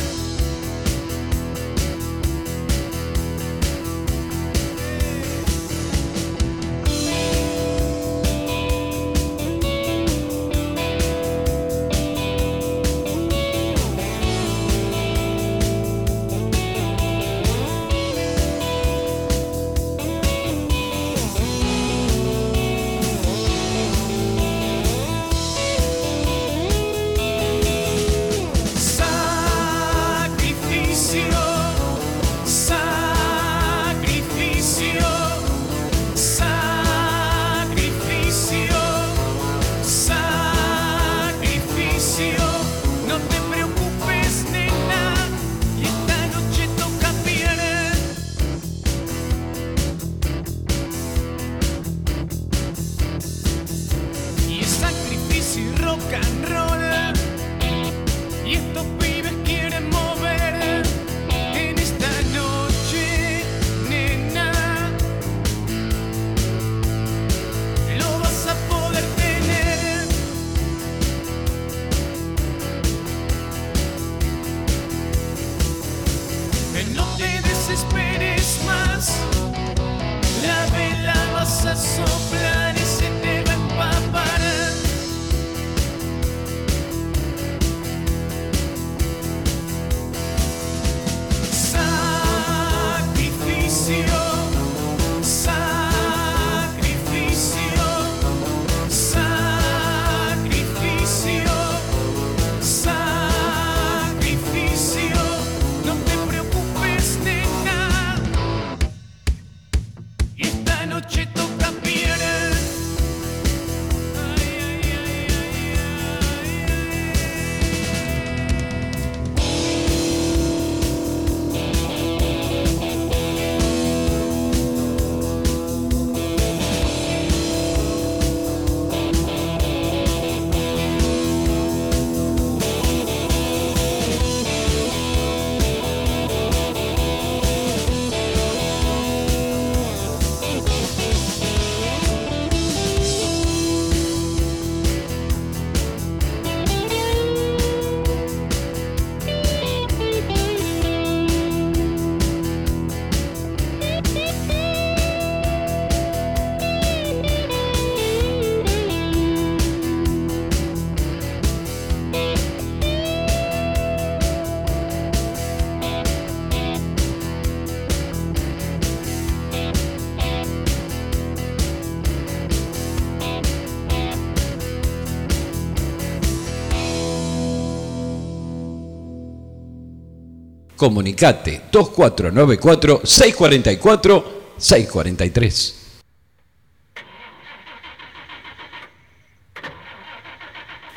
comunicate 2494-644-643.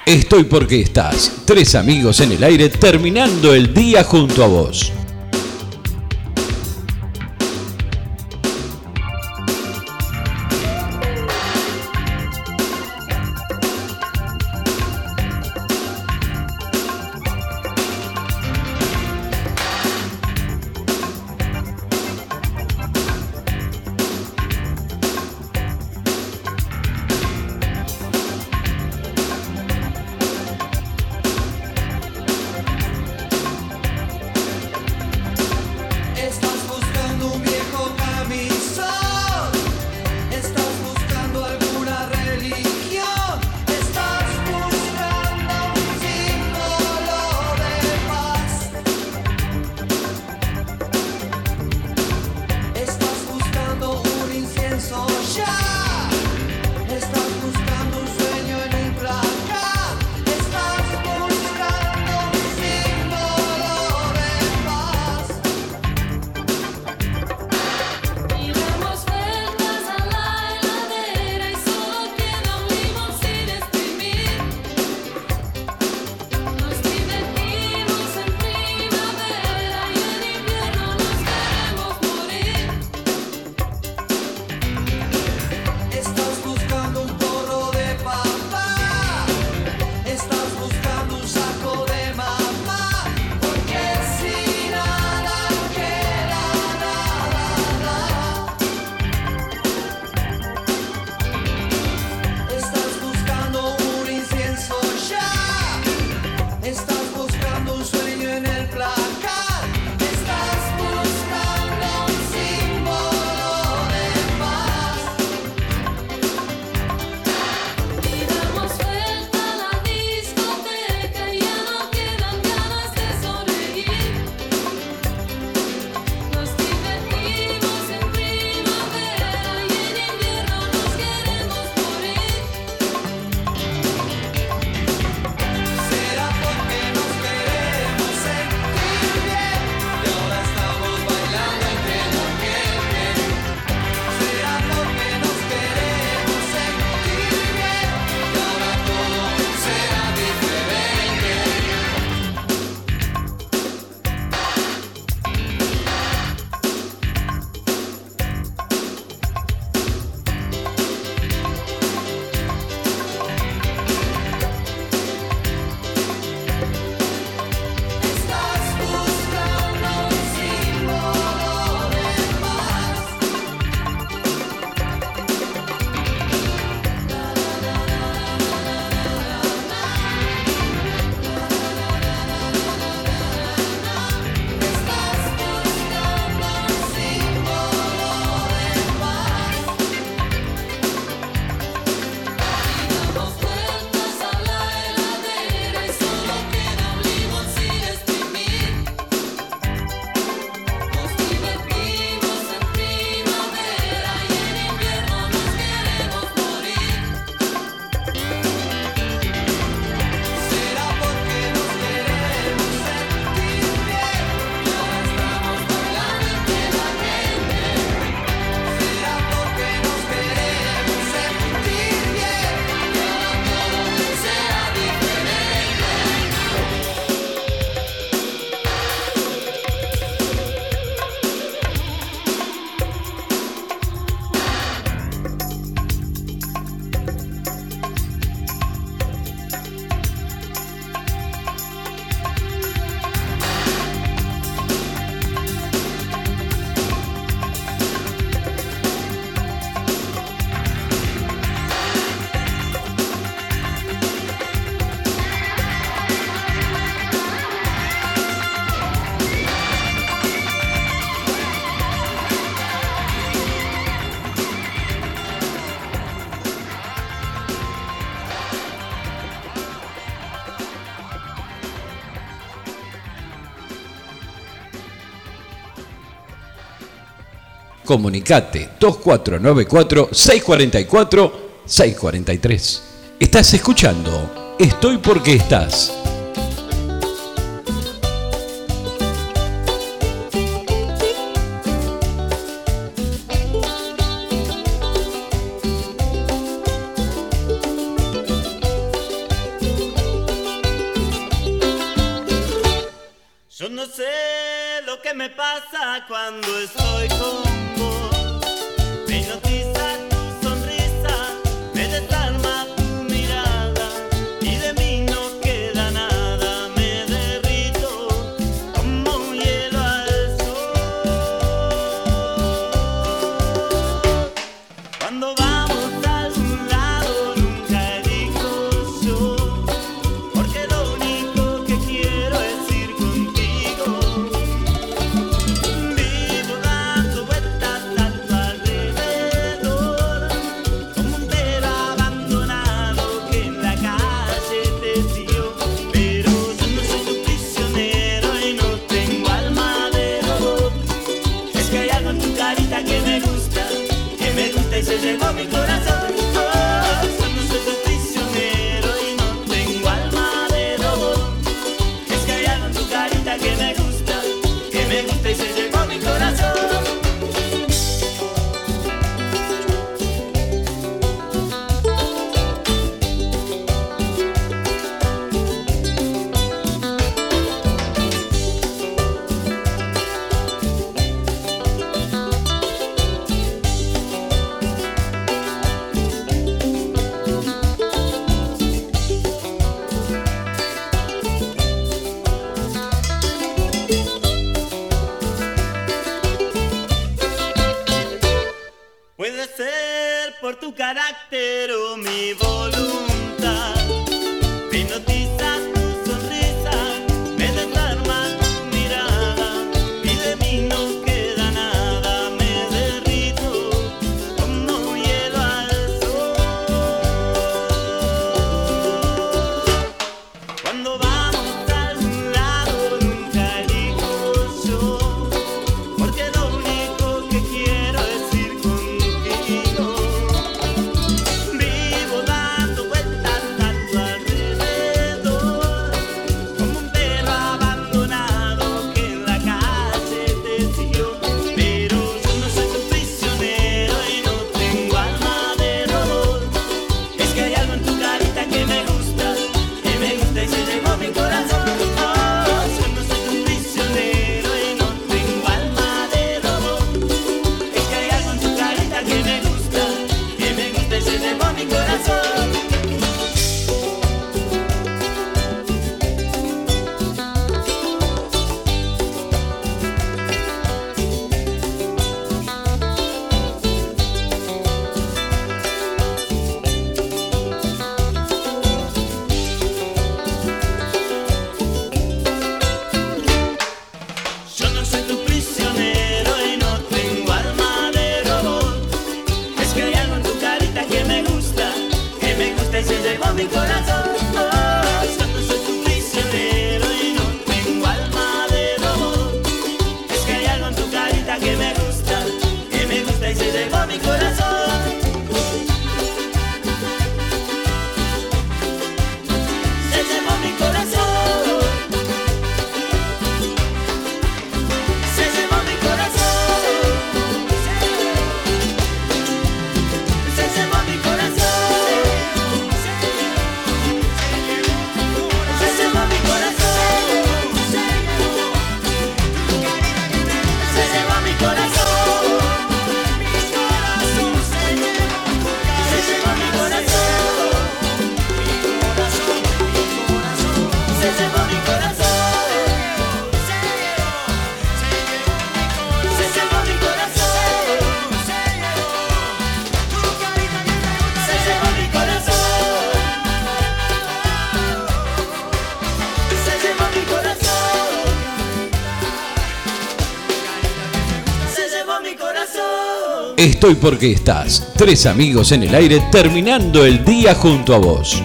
Estoy porque estás, tres amigos en el aire terminando el día junto a vos. comunicate 2494-644-643. Estás escuchando Estoy porque estás estoy porque estás. Tres amigos en el aire terminando el día junto a vos.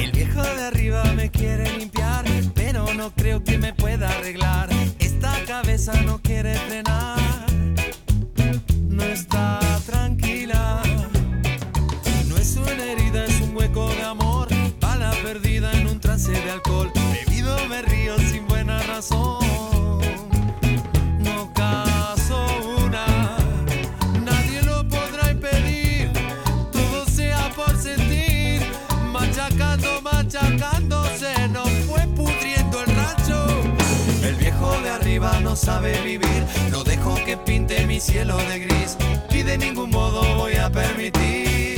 El viejo de arriba me quiere limpiar, pero no creo que me pueda arreglar. Esta cabeza no quiere frenar. sabe vivir. No dejo que pinte mi cielo de gris y de ningún modo voy a permitir.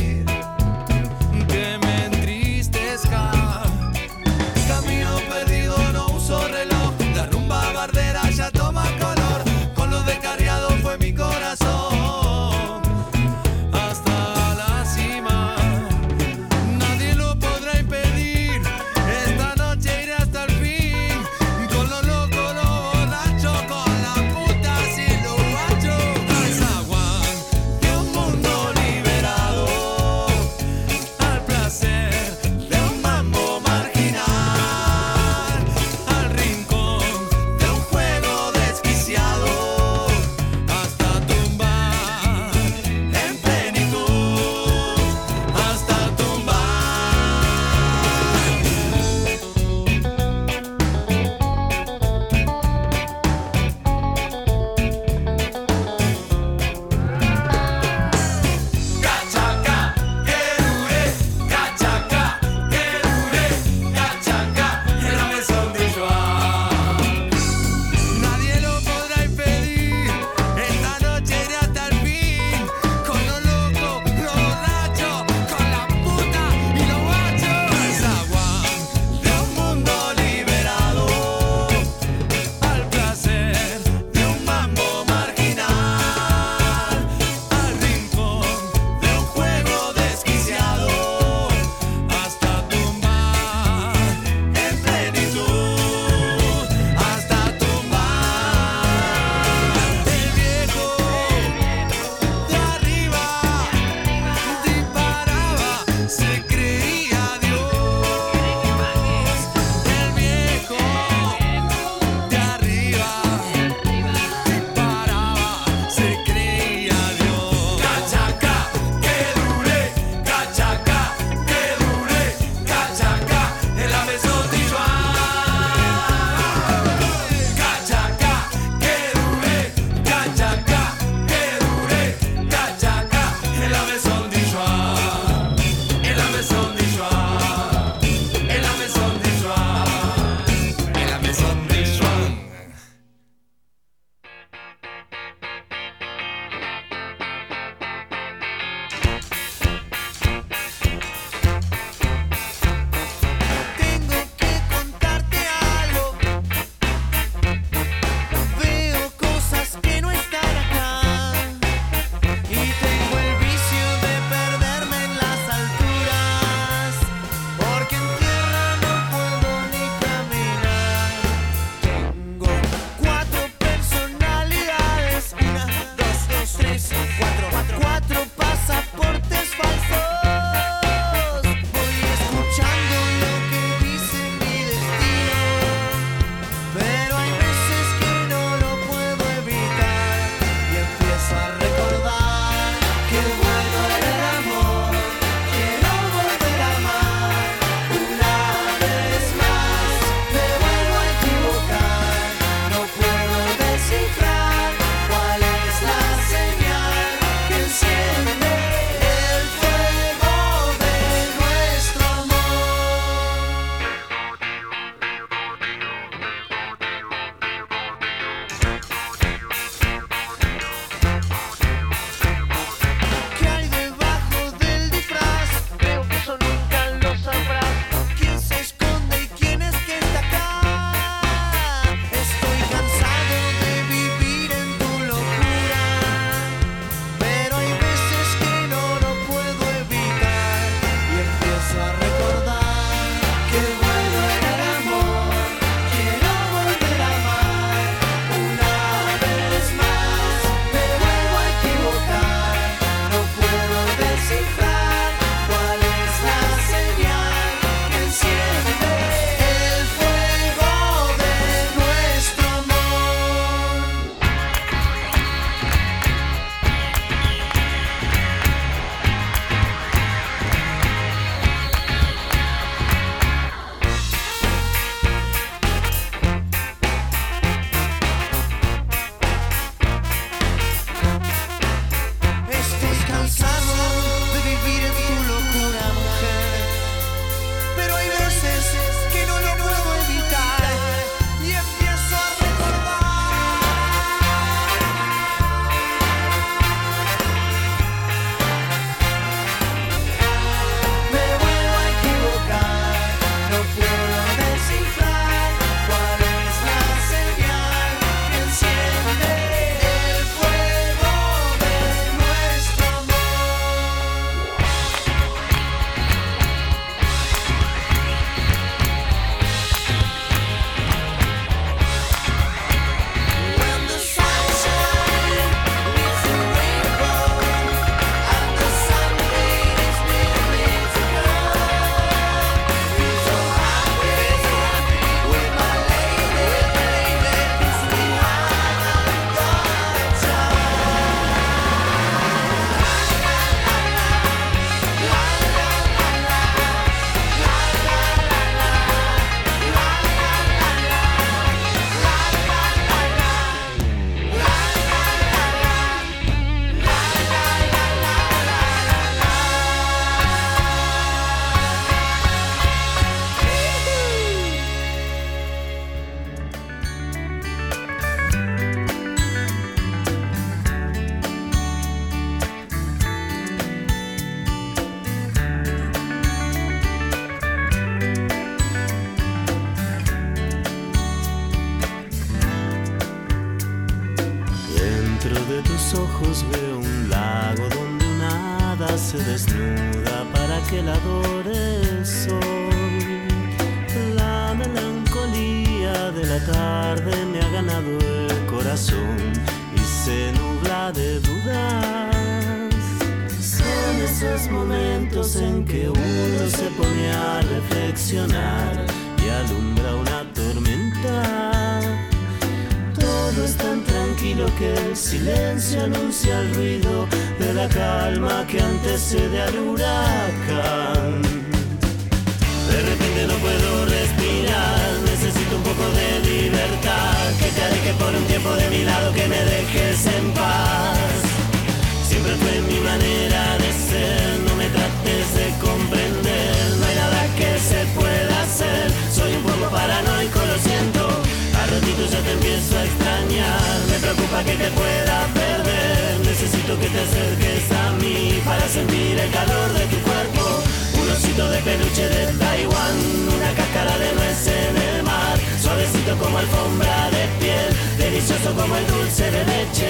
Que me dejes en paz. Siempre fue mi manera de ser, no me trates de comprender. No hay nada que se pueda hacer, soy un poco paranoico, lo siento. A ratitos ya te empiezo a extrañar, me preocupa que te pueda perder. Necesito que te acerques a mí para sentir el calor de tu cuerpo. Un osito de peluche de Taiwán, una cáscara de nuez en el mar. Suavecito como alfombra de piel, delicioso como el dulce de leche.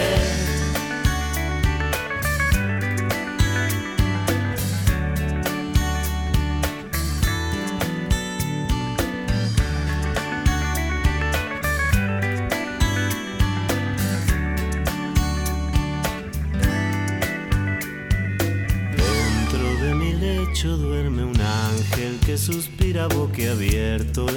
Dentro de mi lecho duerme un ángel que suspira boquiabierto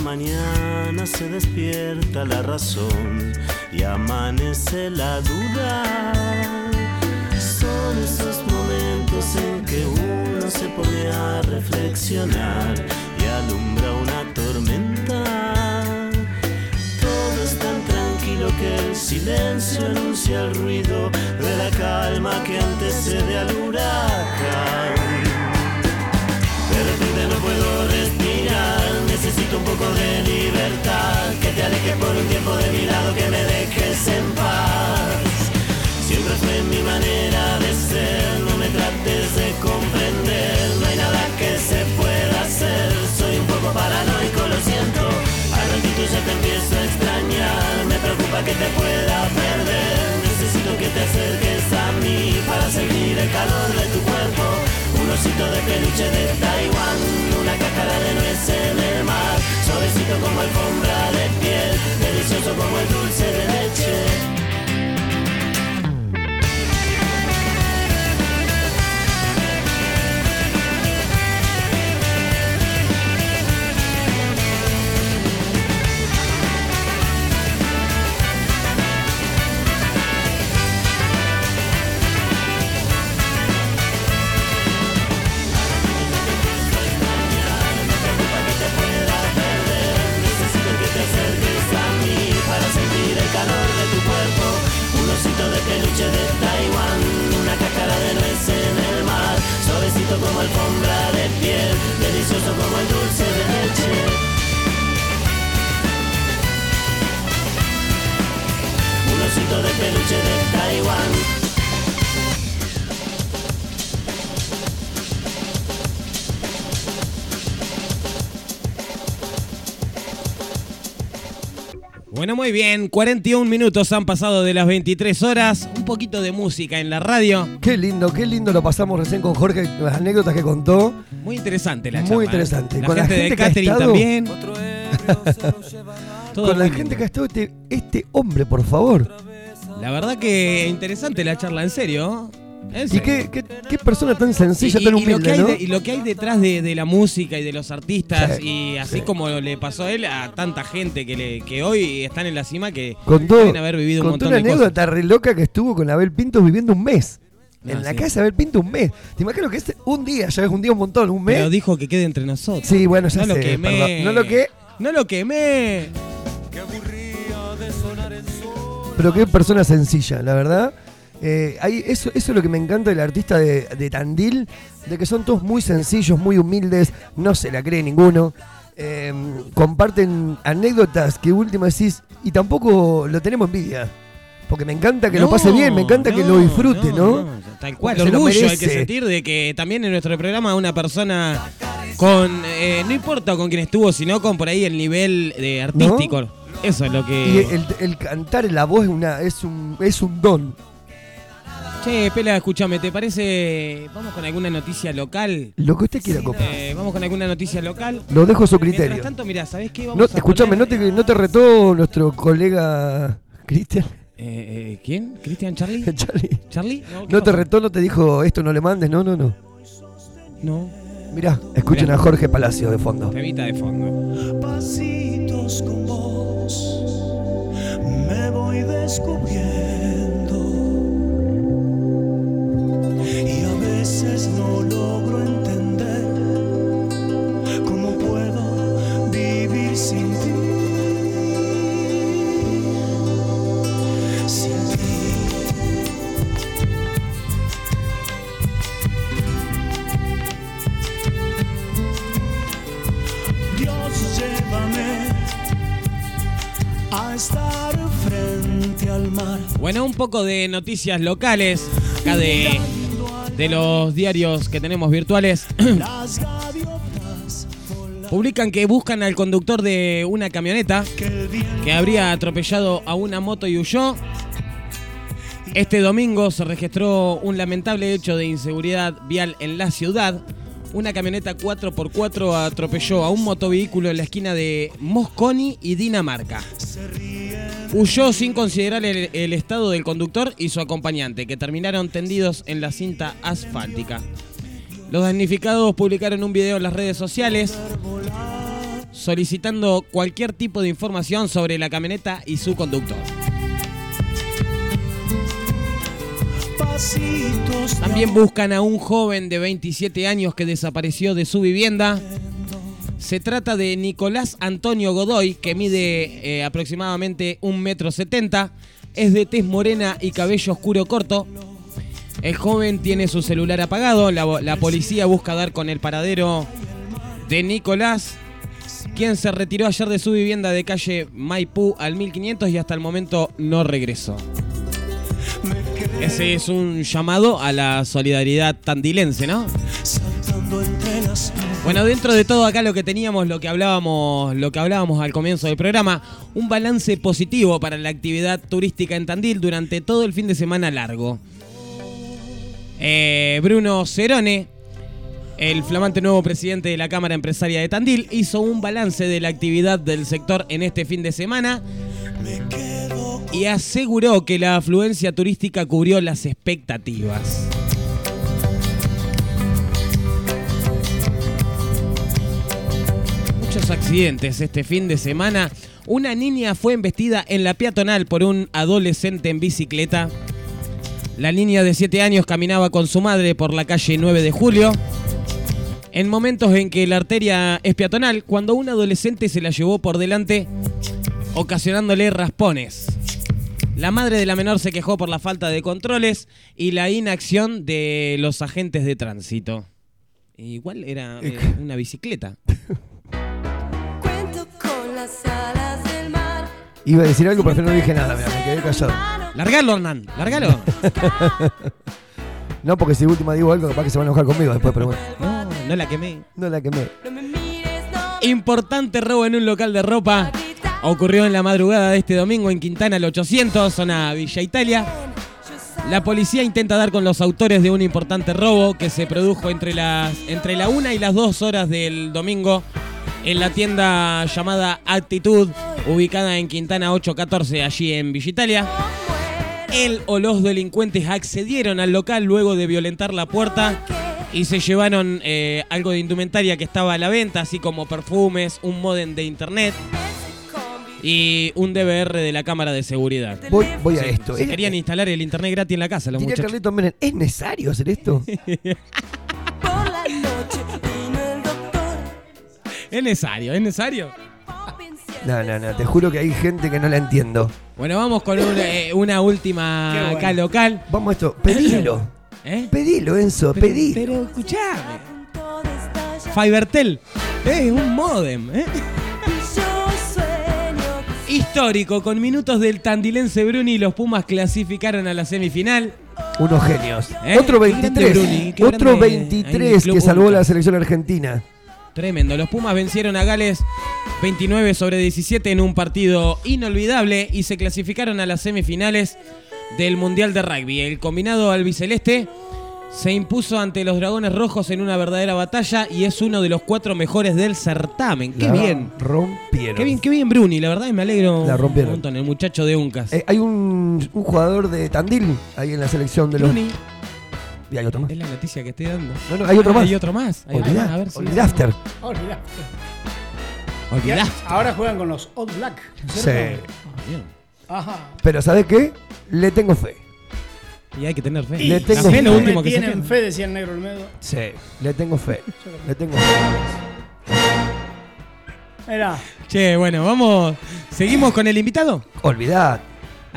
mañana se despierta la razón y amanece la duda. Son esos momentos en que uno se pone a reflexionar y alumbra una tormenta. Todo es tan tranquilo que el silencio anuncia el ruido de la calma que antecede al huracán. De repente no puedo respirar, un poco de libertad. Que te alejes por un tiempo de mi lado, que me dejes en paz. Siempre fue mi manera de ser, no me trates de comprender. No hay nada que se pueda hacer, soy un poco paranoico, lo siento. Al ratito ya te empiezo a extrañar, me preocupa que te pueda perder. Necesito que te acerques a mí para sentir el calor de tu cuerpo. Un osito de peluche de Taiwán, una cáscara de nuez en el mar. Suavecito como alfombra de piel, delicioso como el dulce de leche. Bueno, muy bien. 41 minutos han pasado de las 23 horas. Un poquito de música en la radio. Qué lindo, qué lindo lo pasamos recién con Jorge, las anécdotas que contó. Muy interesante la Muy charla, ¿eh? interesante. La Con la gente, gente de que ha catering estado- también. Todo Con la muy gente lindo. que ha estado este, este hombre, por favor. La verdad que interesante la charla, en serio. En Y qué, qué, qué persona tan sencilla, Y- tan y- y lo que humilde, hay ¿no? de- y lo que hay detrás de, de la música y de los artistas, Sí, y así sí. como le pasó a él, a tanta gente que, le, que hoy están en la cima que Contó, deben haber vivido un montón una de cosas. anécdota re loca que estuvo con Abel Pintos viviendo un mes. No, en la sí. casa de Abel Pintos un mes. Te imagino que es un día, ya es un día un montón, un mes. Pero dijo que quede entre nosotros. Sí, bueno, ya no lo quemé. perdón. No lo que, No lo quemé. pero qué persona sencilla, la verdad. Eh, eso, eso es lo que me encanta del artista de, de Tandil, de que son todos muy sencillos, muy humildes, no se la cree ninguno. Eh, comparten anécdotas que última decís, y tampoco lo tenemos envidia. Porque me encanta que lo pase bien, me encanta que lo disfrute, ¿no? Tal cual, lo orgullo hay que sentir de que también en nuestro programa una persona Con, eh, no importa con quién estuvo, sino con por ahí el nivel de artístico. Eso es lo Y que... el, el cantar la voz es, una, es, un, es un don. Che, Pela, escúchame, ¿te parece... Vamos con alguna noticia local? Lo que usted quiera, copa. Eh, vamos con alguna noticia local. Lo dejo a su Mientras criterio. tanto, mirá, ¿sabés qué? No, Vamos a escuchame, poner- ¿no te, ¿no te retó nuestro colega Cristian? Eh, eh, ¿Quién? ¿Cristian Charlie? Charlie. ¿Charlie? No, ¿qué te pasó? retó, no te dijo esto no le mandes, no, no, no. No. Mirá, escuchen Mirá. a Jorge Palacio de fondo. Temita de fondo. Pasitos con vos me voy descubriendo sin ti. Sin ti. Dios llévame a estar frente al mar. Bueno, un poco de noticias locales, acá de, de los diarios que tenemos virtuales. Publican que buscan al conductor de una camioneta que habría atropellado a una moto y huyó. Este domingo se registró un lamentable hecho de inseguridad vial en la ciudad. Una camioneta 4x4 atropelló a un motovehículo en la esquina de Mosconi y Dinamarca. Huyó sin considerar el estado del conductor y su acompañante, que terminaron tendidos en la cinta asfáltica. Los damnificados publicaron un video en las redes sociales solicitando cualquier tipo de información sobre la camioneta y su conductor. También buscan a un joven de 27 años que desapareció de su vivienda. Se trata de Nicolás Antonio Godoy, que mide eh, aproximadamente 1,70 metro. Es de tez morena y cabello oscuro corto. El joven tiene su celular apagado. La, policía busca dar con el paradero de Nicolás, quien se retiró ayer de su vivienda de calle Maipú al 1500 y hasta el momento no regresó. Ese es un llamado a la solidaridad tandilense, ¿no? Bueno, dentro de todo acá lo que teníamos, lo que hablábamos, lo que hablábamos al comienzo del programa, un balance positivo para la actividad turística en Tandil durante todo el fin de semana largo. Eh, Bruno Cerone, el flamante nuevo presidente de la Cámara Empresaria de Tandil, hizo un balance de la actividad del sector en este fin de semana y aseguró que la afluencia turística cubrió las expectativas. Muchos accidentes este fin de semana. Una niña fue embestida en la peatonal por un adolescente en bicicleta. La niña de 7 años caminaba con su madre por la calle 9 de julio. En momentos en que la arteria es peatonal, cuando un adolescente se la llevó por delante, ocasionándole raspones. La madre de la menor se quejó por la falta de controles y la inacción de los agentes de tránsito. Igual era eh, una bicicleta. Cuento con las alas del mar. Iba a decir algo, pero no dije nada, mira, me quedé callado. Largalo, Hernán, largalo. No, porque si última digo algo, capaz que se van a enojar conmigo después, pero bueno. No, no la quemé. No la quemé. Importante robo en un local de ropa. Ocurrió en la madrugada de este domingo en Quintana el 800, zona Villa Italia. La policía intenta dar con los autores de un importante robo que se produjo entre las entre la 1 y las 2 horas del domingo en la tienda llamada Actitud, ubicada en Quintana 814, allí en Villa Italia. Él o los delincuentes accedieron al local luego de violentar la puerta y se llevaron eh, algo de indumentaria que estaba a la venta, así como perfumes, un modem de internet y un DVR de la cámara de seguridad. Voy, voy a Sí, esto. se ¿Es- querían instalar el internet gratis en la casa los Diría muchachos. Carlito Menem, ¿es necesario hacer esto? Es necesario, es necesario. No, no, no, te juro que hay gente que no la entiendo. Bueno, vamos con una, eh, una última bueno. acá local. Vamos a esto, pedilo. ¿Eh? Pedilo, Enzo, Pero- pedilo. Pero escuchame. Fibertel. Es un modem, ¿eh? Histórico, con minutos del tandilense Bruni, los Pumas clasificaron a la semifinal. Unos genios. ¿Eh? Otro Qué grande 23. Bruni, qué otro grande ahí en el 23 Club que salvó la selección argentina. Tremendo. Los Pumas vencieron a Gales 29 sobre 17 en un partido inolvidable y se clasificaron a las semifinales del Mundial de Rugby. El combinado albiceleste se impuso ante los Dragones Rojos en una verdadera batalla y es uno de los cuatro mejores del certamen. ¡Qué La bien! Rompieron. Qué bien, qué bien Bruni, la verdad y me alegro La rompieron. un montón, el muchacho de Uncas. Eh, hay un, un jugador de Tandil ahí en la selección de los. Bruni. Y hay otro más. Es la noticia que estoy dando. No, no, hay otro Ah, más. Hay otro más. Hay otro más. A ver si-. Ahora juegan con los All Black. ¿no es Sí. cierto? Bien. Ajá. Pero ¿sabes qué? Le tengo fe. Y hay que tener fe. Le tengo fe lo último que Tienen fe, decía el negro Olmedo. Sí. Le tengo fe. Le tengo fe. Mirá. Che, bueno, vamos. ¿Seguimos con el invitado? Olvidad.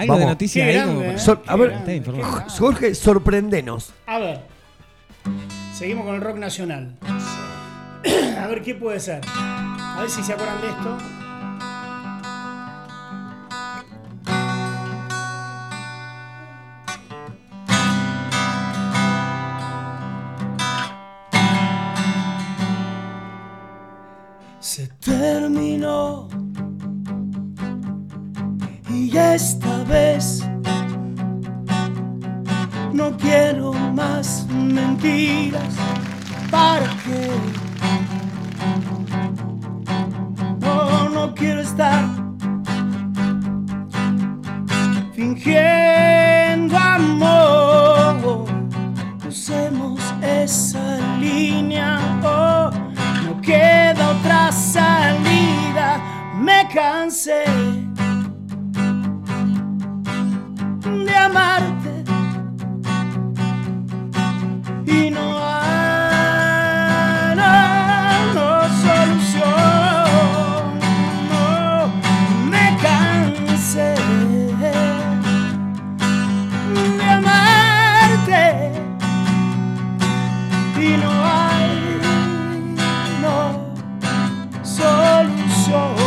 Algo de Vamos. noticia Qué ahí grande, como para- ¿eh? Sor- a Qué ver, grande, Jorge, sorprendenos. A ver. Seguimos con el rock nacional. A ver qué puede ser. A ver si se acuerdan de esto. Se terminó. Esta vez no quiero más mentiras. ¿Para qué? No, no quiero estar fingiendo amor. Usemos esa línea. Oh, no queda otra salida. Me cansé y no hay no, no solución. No, me cansé de amarte y no hay no solución.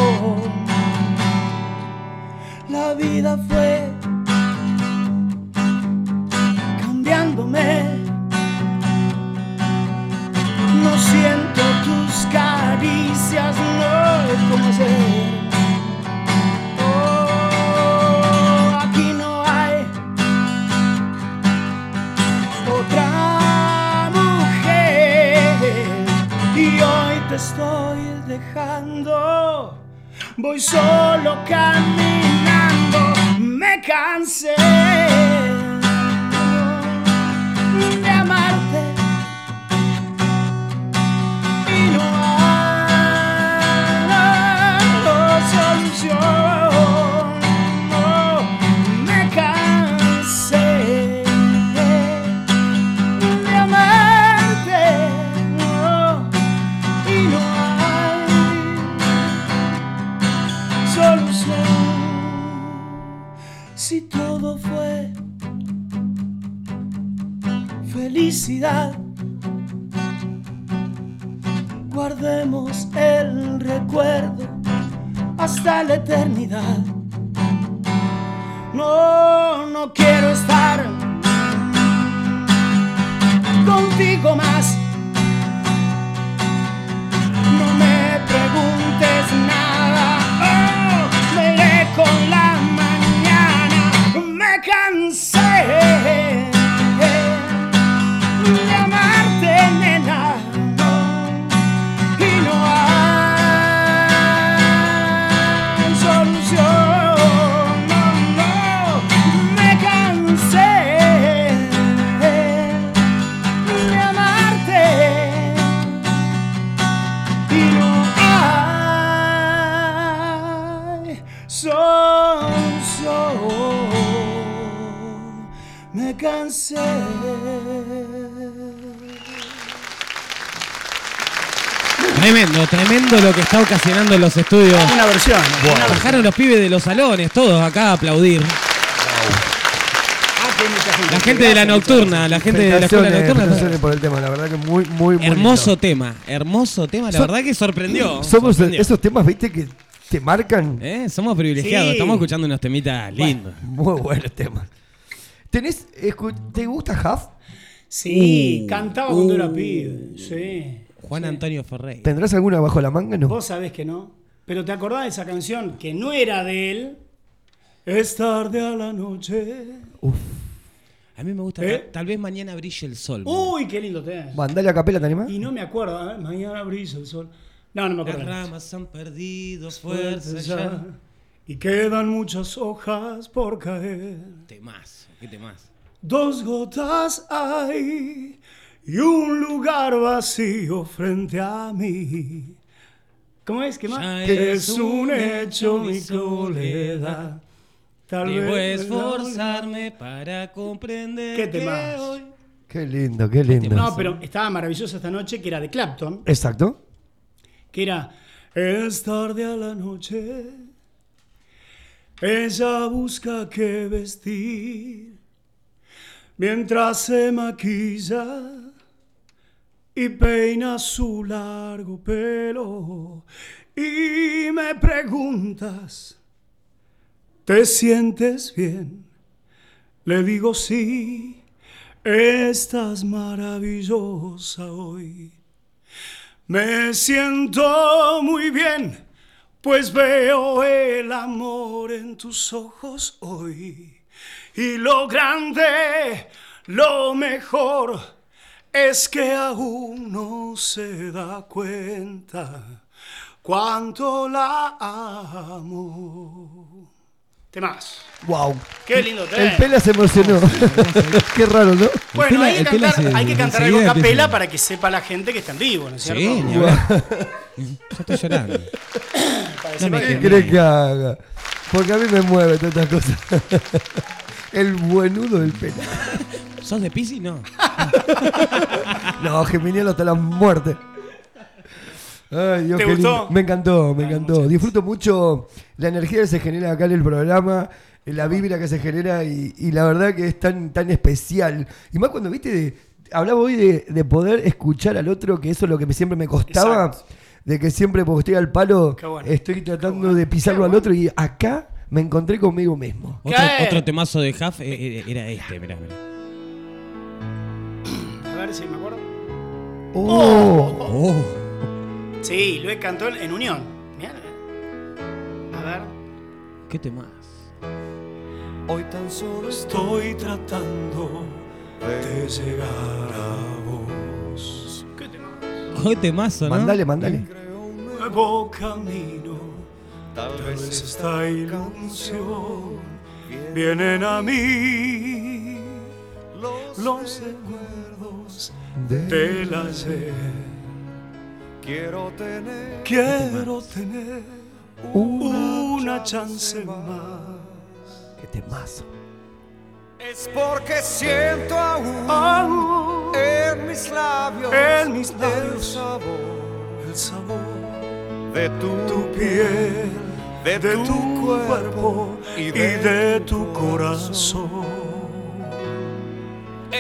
Los estudios. Una versión. una Bajaron los pibes de los salones, todos acá a aplaudir. La gente de la nocturna, la gente de la escuela nocturna. felicitaciones por el tema, la verdad que muy, muy, muy Hermoso tema, hermoso tema, la verdad que sorprendió. Somos sorprendió. esos temas, viste, que te marcan. Eh, Somos privilegiados, Sí. estamos escuchando unos temitas lindos. Muy buenos temas. ¿Tenés, escu- ¿Te gusta Huff? Sí, Uh, cantaba cuando uh. era pibe. Sí. Juan Antonio Ferrey. ¿Tendrás alguna bajo la manga? No. Vos sabés que no. Pero te acordás de esa canción que no era de él. Es tarde a la noche. A mí me gusta. ¿Eh? tal- vez mañana brille el sol. Uy, qué lindo tenés. Mandale a capela, ¿te animás? Y no me acuerdo, a ver, mañana brilla el sol. No, no me Las acuerdo. ramas han perdido Fuerza fuerza ya, ya. Y quedan muchas hojas por caer. Temás, qué temás. Dos gotas hay y un lugar vacío frente a mí. ¿Cómo es? ¿Qué más? Ya es un hecho mi soledad. Tal Debo vez esforzarme para comprender ¿Qué que hoy... Qué lindo, qué lindo. No, pero estaba maravillosa esta noche que era de Clapton, Exacto. que era Es tarde a la noche. Ella busca qué vestir mientras se maquilla y peina su largo pelo. Y me preguntas, ¿te sientes bien? Le digo sí, estás maravillosa hoy. Me siento muy bien, pues veo el amor en tus ojos hoy. Y lo grande, lo mejor, es que aún no se da cuenta cuánto la amo. Temas. Wow. Qué lindo tema. El pela se emocionó. qué raro, ¿no? Bueno, hay que cantar, se- hay que cantar algo a capela para que sepa la gente que está en vivo, ¿no es cierto? Sí, hablar. Yo estoy llorando. No me ¿Qué querés que haga? Porque a mí me mueve todas estas cosas. El buenudo del pela. ¿Sos de Pisi? No. No, Geminiano hasta la muerte. Ay, Dios, ¿Te gustó? Me encantó, me encantó. Disfruto mucho la energía que se genera acá en el programa, la vibra que se genera y, y la verdad que es tan, tan especial. Y más cuando, viste, de- hablaba hoy de, de poder escuchar al otro, que eso es lo que me- siempre me costaba, de que siempre porque estoy al palo, bueno. estoy tratando de pisarlo al otro y acá me encontré conmigo mismo. Otro, otro temazo de Huff eh, eh, era este, mirá, mirá. Ver si me acuerdo. Oh. Oh. Sí, lo he cantado en Unión. Mirá. A ver. ¿Qué temas? Hoy tan solo estoy tratando de llegar a vos. ¿Qué tema? Qué temazo, ¿no? Mandale, mandale. Nuevo camino. Tal vez esta ilusión vienen a mí los recuerdos del ayer. Quiero tener Quiero tener una chance más. Qué temazo. Es porque siento aún en mis labios, En mis el labios. sabor El sabor de tu, tu piel, de, de tu, tu cuerpo y de tu corazón.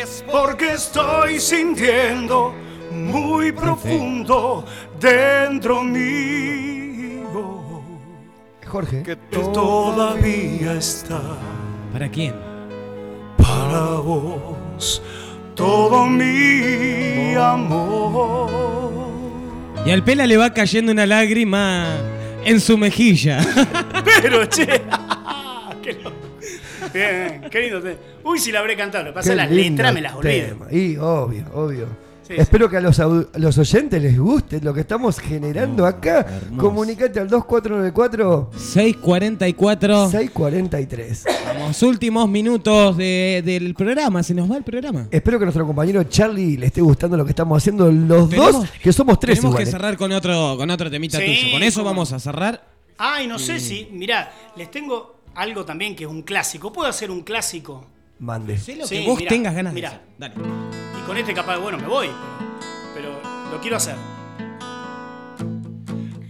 Es Porque estoy sintiendo muy profundo dentro mío Jorge. que todavía está ¿Para quién? para vos todo mi amor. Y al Pela le va cayendo una lágrima en su mejilla. Pero che, qué. Bien, qué lindo. Uy, si la habré cantado. Lo que pasa Qué las letras me las olvido. tema. Y obvio, obvio. Sí, Espero que a los, au- a los oyentes les guste lo que estamos generando acá. hermoso. Comunicate al 2494 644. 643. Vamos, últimos minutos de- del programa. Se nos va el programa. Espero que a nuestro compañero Charlie le esté gustando lo que estamos haciendo los dos, que somos tres Tenemos que cerrar con otro, con otro temita Sí, tuyo. Con eso cómo vamos a cerrar. Ay, no sé si. Mirá, les tengo algo también que es un clásico. ¿Puedo hacer un clásico? Mande. Sé lo Sí, que vos mirá, tengas ganas mirá. de hacer. Dale. Y con este capaz, bueno, me voy. Pero, pero lo quiero hacer.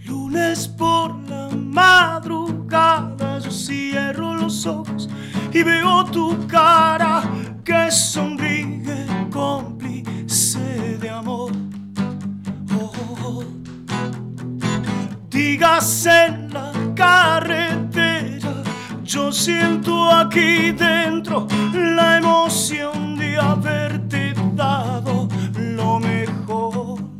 Lunes por la madrugada yo cierro los ojos y veo tu cara que sonríe cómplice de amor. Oh, oh, oh. Digas en la carretera, yo siento aquí dentro la emoción de haberte dado lo mejor.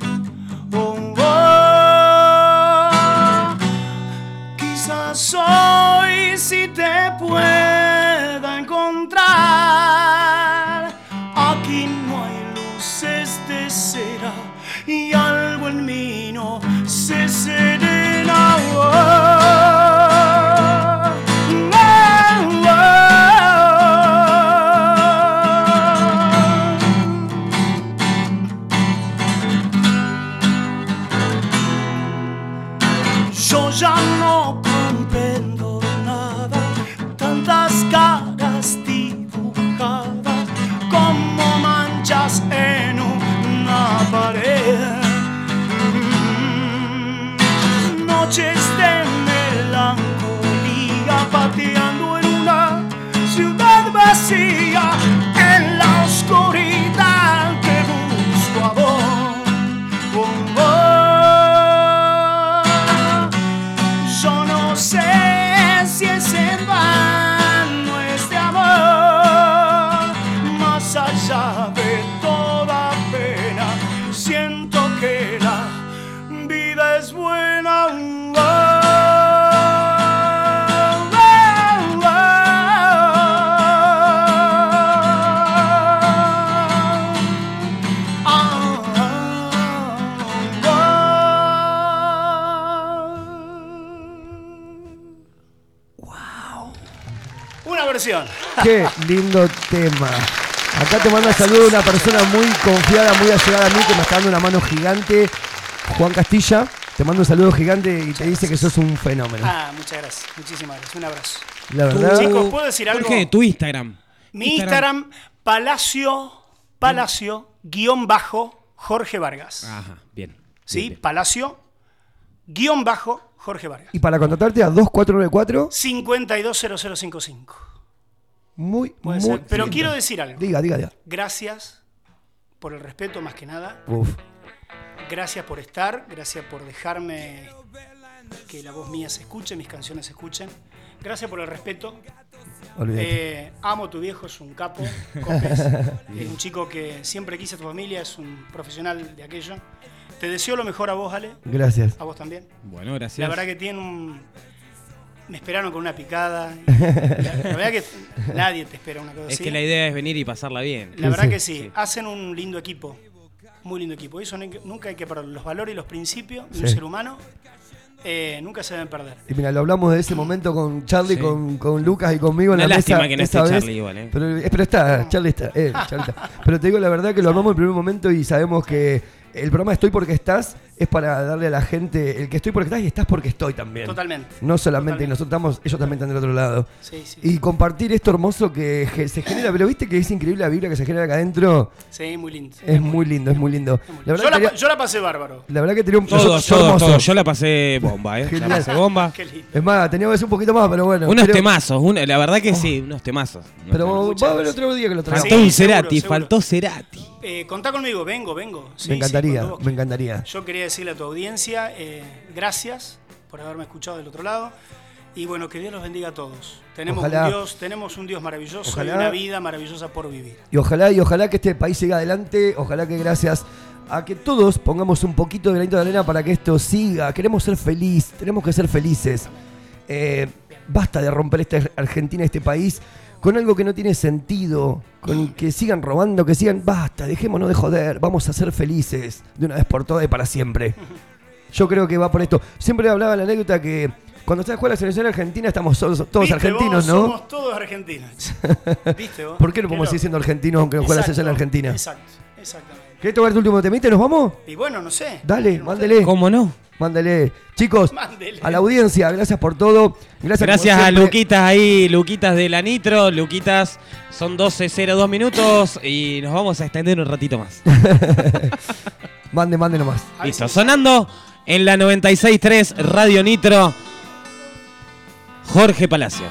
Tema. Acá te manda saludo una persona muy confiada, muy allegada a mí, que me está dando una mano gigante. Juan Castilla, te mando un saludo gigante y te dice que sos un fenómeno. Ah, muchas gracias. Muchísimas gracias. Un abrazo. La verdad. Chicos, ¿puedo decir algo? Jorge, tu Instagram. Mi Instagram, Palacio, Palacio, guion bajo, Jorge Vargas. Ajá, bien. ¿Sí? Palacio, guion bajo, Jorge Vargas. Y para contratarte a 2494, 520055. Muy, Puede muy ser. Pero lindo. quiero decir algo. Diga, diga, diga. Gracias por el respeto más que nada. Uf. Gracias por estar, gracias por dejarme que la voz mía se escuche, mis canciones se escuchen. Gracias por el respeto. Olvídate. Eh, amo a tu viejo, es un capo. Copes. es un chico que siempre quise a tu familia, es un profesional de aquello. Te deseo lo mejor a vos, Ale. Gracias. A vos también. Bueno, gracias. La verdad que tiene un. Me esperaron con una picada. La, la verdad que nadie te espera una cosa Es así. que la idea es venir y pasarla bien. La verdad que sí. Hacen un lindo equipo. Muy lindo equipo. Eso no hay que- nunca hay que perder. Los valores y los principios de un ser humano eh, nunca se deben perder. Y mira, lo hablamos de ese momento con Charlie, Sí. con, con Lucas y conmigo en Una la lástima mesa. que no esté vez. Charlie igual, ¿eh? Pero, eh, pero está, Charlie está, eh, Charlie está. Pero te digo la verdad que lo hablamos en el primer momento y sabemos que el programa Estoy porque estás es para darle a la gente el que estoy porque estás y estás porque estoy también. Totalmente. No solamente nosotros estamos, ellos también están del otro lado. Sí, sí. Y compartir esto hermoso que se genera, pero viste que es increíble la vibra que se genera acá adentro. Sí, muy lindo. Es muy lindo, es muy lindo. La verdad, Yo la, yo la pasé bárbaro. la verdad que tenía un Todos, yo- yo todos, hermoso. todos. Yo la pasé bomba, ¿eh? La Genial. pasé bomba. Es más, teníamos que hacer un poquito más, pero bueno. Unos pero- temazos, una- la verdad que sí, unos temazos. Unos Pero temazos. va a haber otro día que lo traigamos. Faltó un Sí, seguro, Cerati, seguro. faltó Cerati. Eh, contá conmigo, vengo, vengo. Sí, me encantaría, me encantaría. Yo quería decirle a tu audiencia, eh, gracias por haberme escuchado del otro lado. Y bueno, que Dios los bendiga a todos. Tenemos Ojalá. un Dios, tenemos un Dios maravilloso Ojalá. y una vida maravillosa por vivir. Y ojalá, y ojalá que este país siga adelante, ojalá que gracias a que todos pongamos un poquito de granito de arena para que esto siga. Queremos ser felices, tenemos que ser felices. Eh, basta de romper esta Argentina, este país, con algo que no tiene sentido, con que sigan robando, que sigan, basta, dejémonos de joder, vamos a ser felices de una vez por todas y para siempre. Yo creo que va por esto. Siempre hablaba la anécdota que cuando está juega la selección argentina estamos todos, todos ¿Viste argentinos, vos? ¿no? Somos todos argentinos. ¿Viste vos? ¿Por qué no podemos seguir siendo argentinos aunque no juegue la selección argentina? Exacto, exactamente. ¿Querés tocar tu último temita y nos vamos? Y bueno, no sé. Dale, mándele. ¿Cómo no? Mándele. Chicos, Mándele. a la audiencia, gracias por todo. Gracias, Gracias a. Luquitas ahí, Luquitas de la Nitro. Luquitas, son 12.02 minutos y nos vamos a extender un ratito más. Mande, mande nomás. Listo, sonando en la 96.3 Radio Nitro, Jorge Palacio.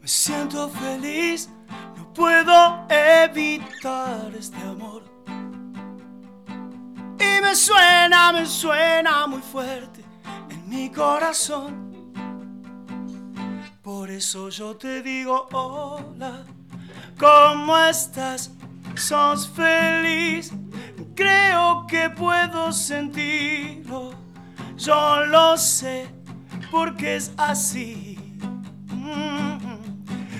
Me siento feliz, puedo evitar este amor. Y me suena, me suena muy fuerte en mi corazón. Por eso yo te digo hola, ¿cómo estás? ¿Sos feliz? Creo que puedo sentirlo, yo lo sé, porque es así. Mm,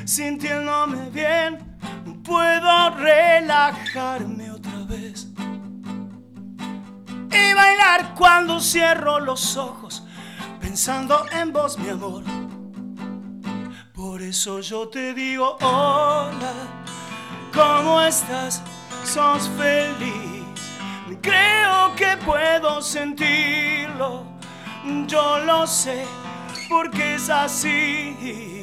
Sintiéndome bien, puedo relajarme otra vez y bailar cuando cierro los ojos, pensando en vos, mi amor. Por eso yo te digo, hola, ¿cómo estás? ¿Sos feliz? Creo que puedo sentirlo, yo lo sé, porque es así.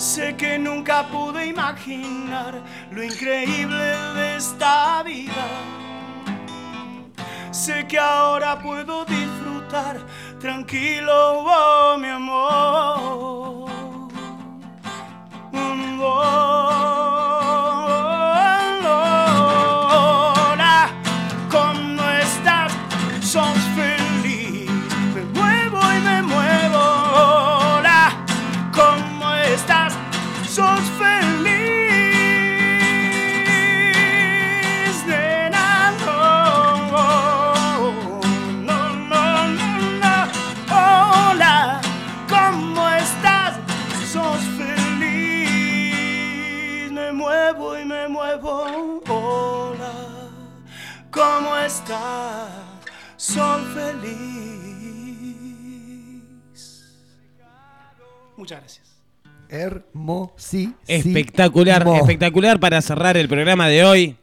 Sé que nunca pude imaginar lo increíble de esta vida. Sé que ahora puedo disfrutar tranquilo, oh, mi amor. Mm, Muchas gracias. Hermosísimo. Espectacular, espectacular para cerrar el programa de hoy.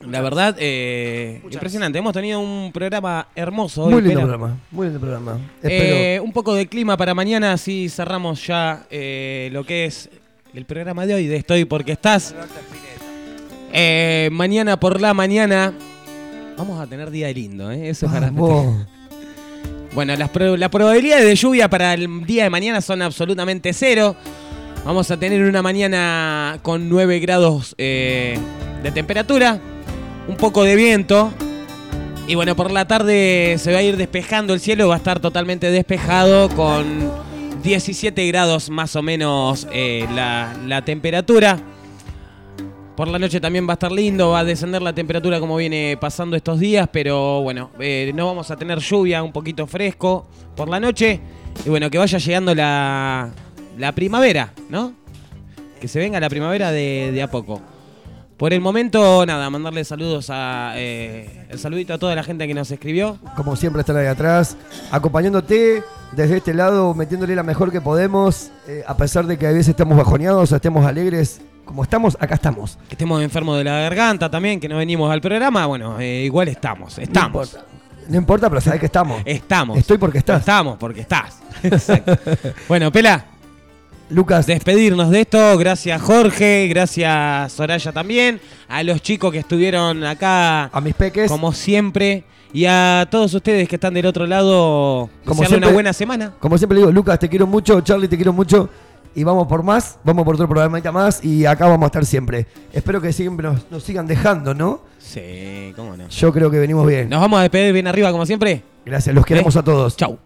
La verdad, eh, impresionante. Hemos tenido un programa hermoso hoy. Muy lindo Pela. programa. Muy lindo programa. Eh, Espero. un poco de clima para mañana, así cerramos ya eh, lo que es el programa de hoy de Estoy porque estás. Eh, mañana por la mañana vamos a tener día lindo, ¿eh? Eso es para Vamos. Bueno, las, pro- probabilidades de lluvia para el día de mañana son absolutamente cero. Vamos a tener una mañana con 9 grados eh, de temperatura, un poco de viento. Y bueno, por la tarde se va a ir despejando el cielo, va a estar totalmente despejado con 17 grados más o menos eh, la, la temperatura. Por la noche también va a estar lindo, va a descender la temperatura como viene pasando estos días, pero bueno, eh, no vamos a tener lluvia, un poquito fresco por la noche. Y bueno, que vaya llegando la, la primavera, ¿no? Que se venga la primavera de, de a poco. Por el momento, nada, mandarle saludos a. eh, el saludito a toda la gente que nos escribió. Como siempre están ahí atrás, acompañándote desde este lado, metiéndole la mejor que podemos, eh, a pesar de que a veces estamos bajoneados, estemos alegres, como estamos, acá estamos. Que estemos enfermos de la garganta también, que no venimos al programa. Bueno, eh, igual estamos, estamos. No importa, pero sabés que estamos. Estamos. Estoy porque estás. Estamos porque estás. Exacto. bueno, Pela. Lucas. Despedirnos de esto. Gracias Jorge, gracias Soraya también. A los chicos que estuvieron acá. A mis peques. Como siempre. Y a todos ustedes que están del otro lado. Como siempre- una buena semana. Como siempre digo, Lucas, te quiero mucho, Charlie, te quiero mucho. Y vamos por más, vamos por otro programita más y acá vamos a estar siempre. Espero que siempre nos, nos sigan dejando, ¿no? Sí, cómo no. Yo creo que venimos bien. Nos vamos a despedir bien arriba como siempre. Gracias, los queremos ¿Eh? a todos. Chau.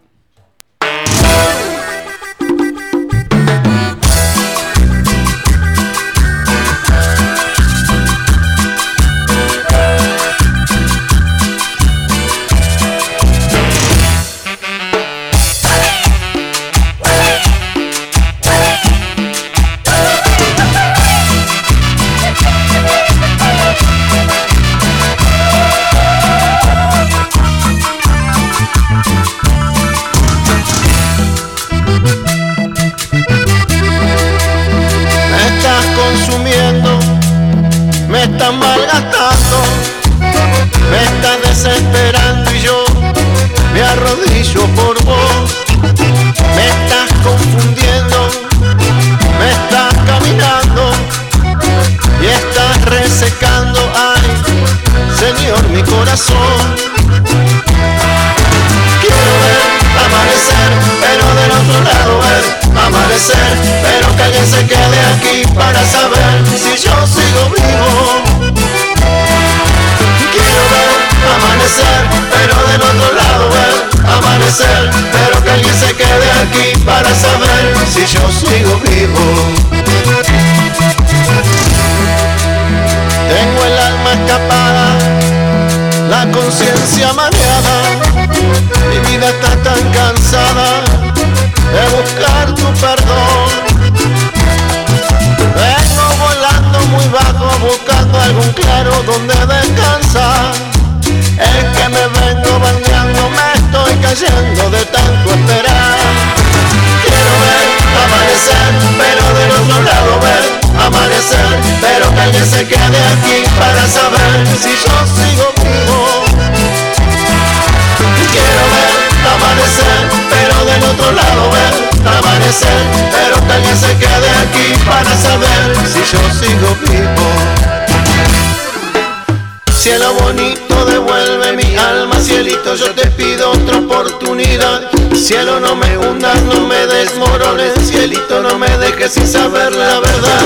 Sin saber la verdad.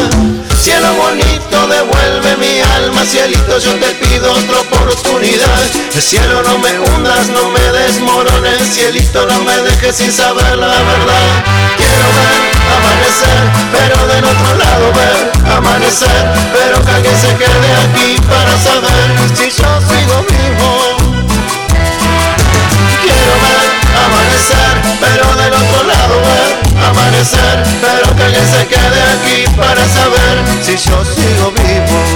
Cielo bonito, devuelve mi alma, cielito, yo te pido otra oportunidad. Cielo, no me hundas, no me desmorones, cielito, no me dejes sin saber la verdad. Quiero ver amanecer, pero del otro lado ver amanecer, pero que alguien se quede aquí para saber si yo sigo vivo. Pero que alguien se quede aquí para saber si yo sigo vivo.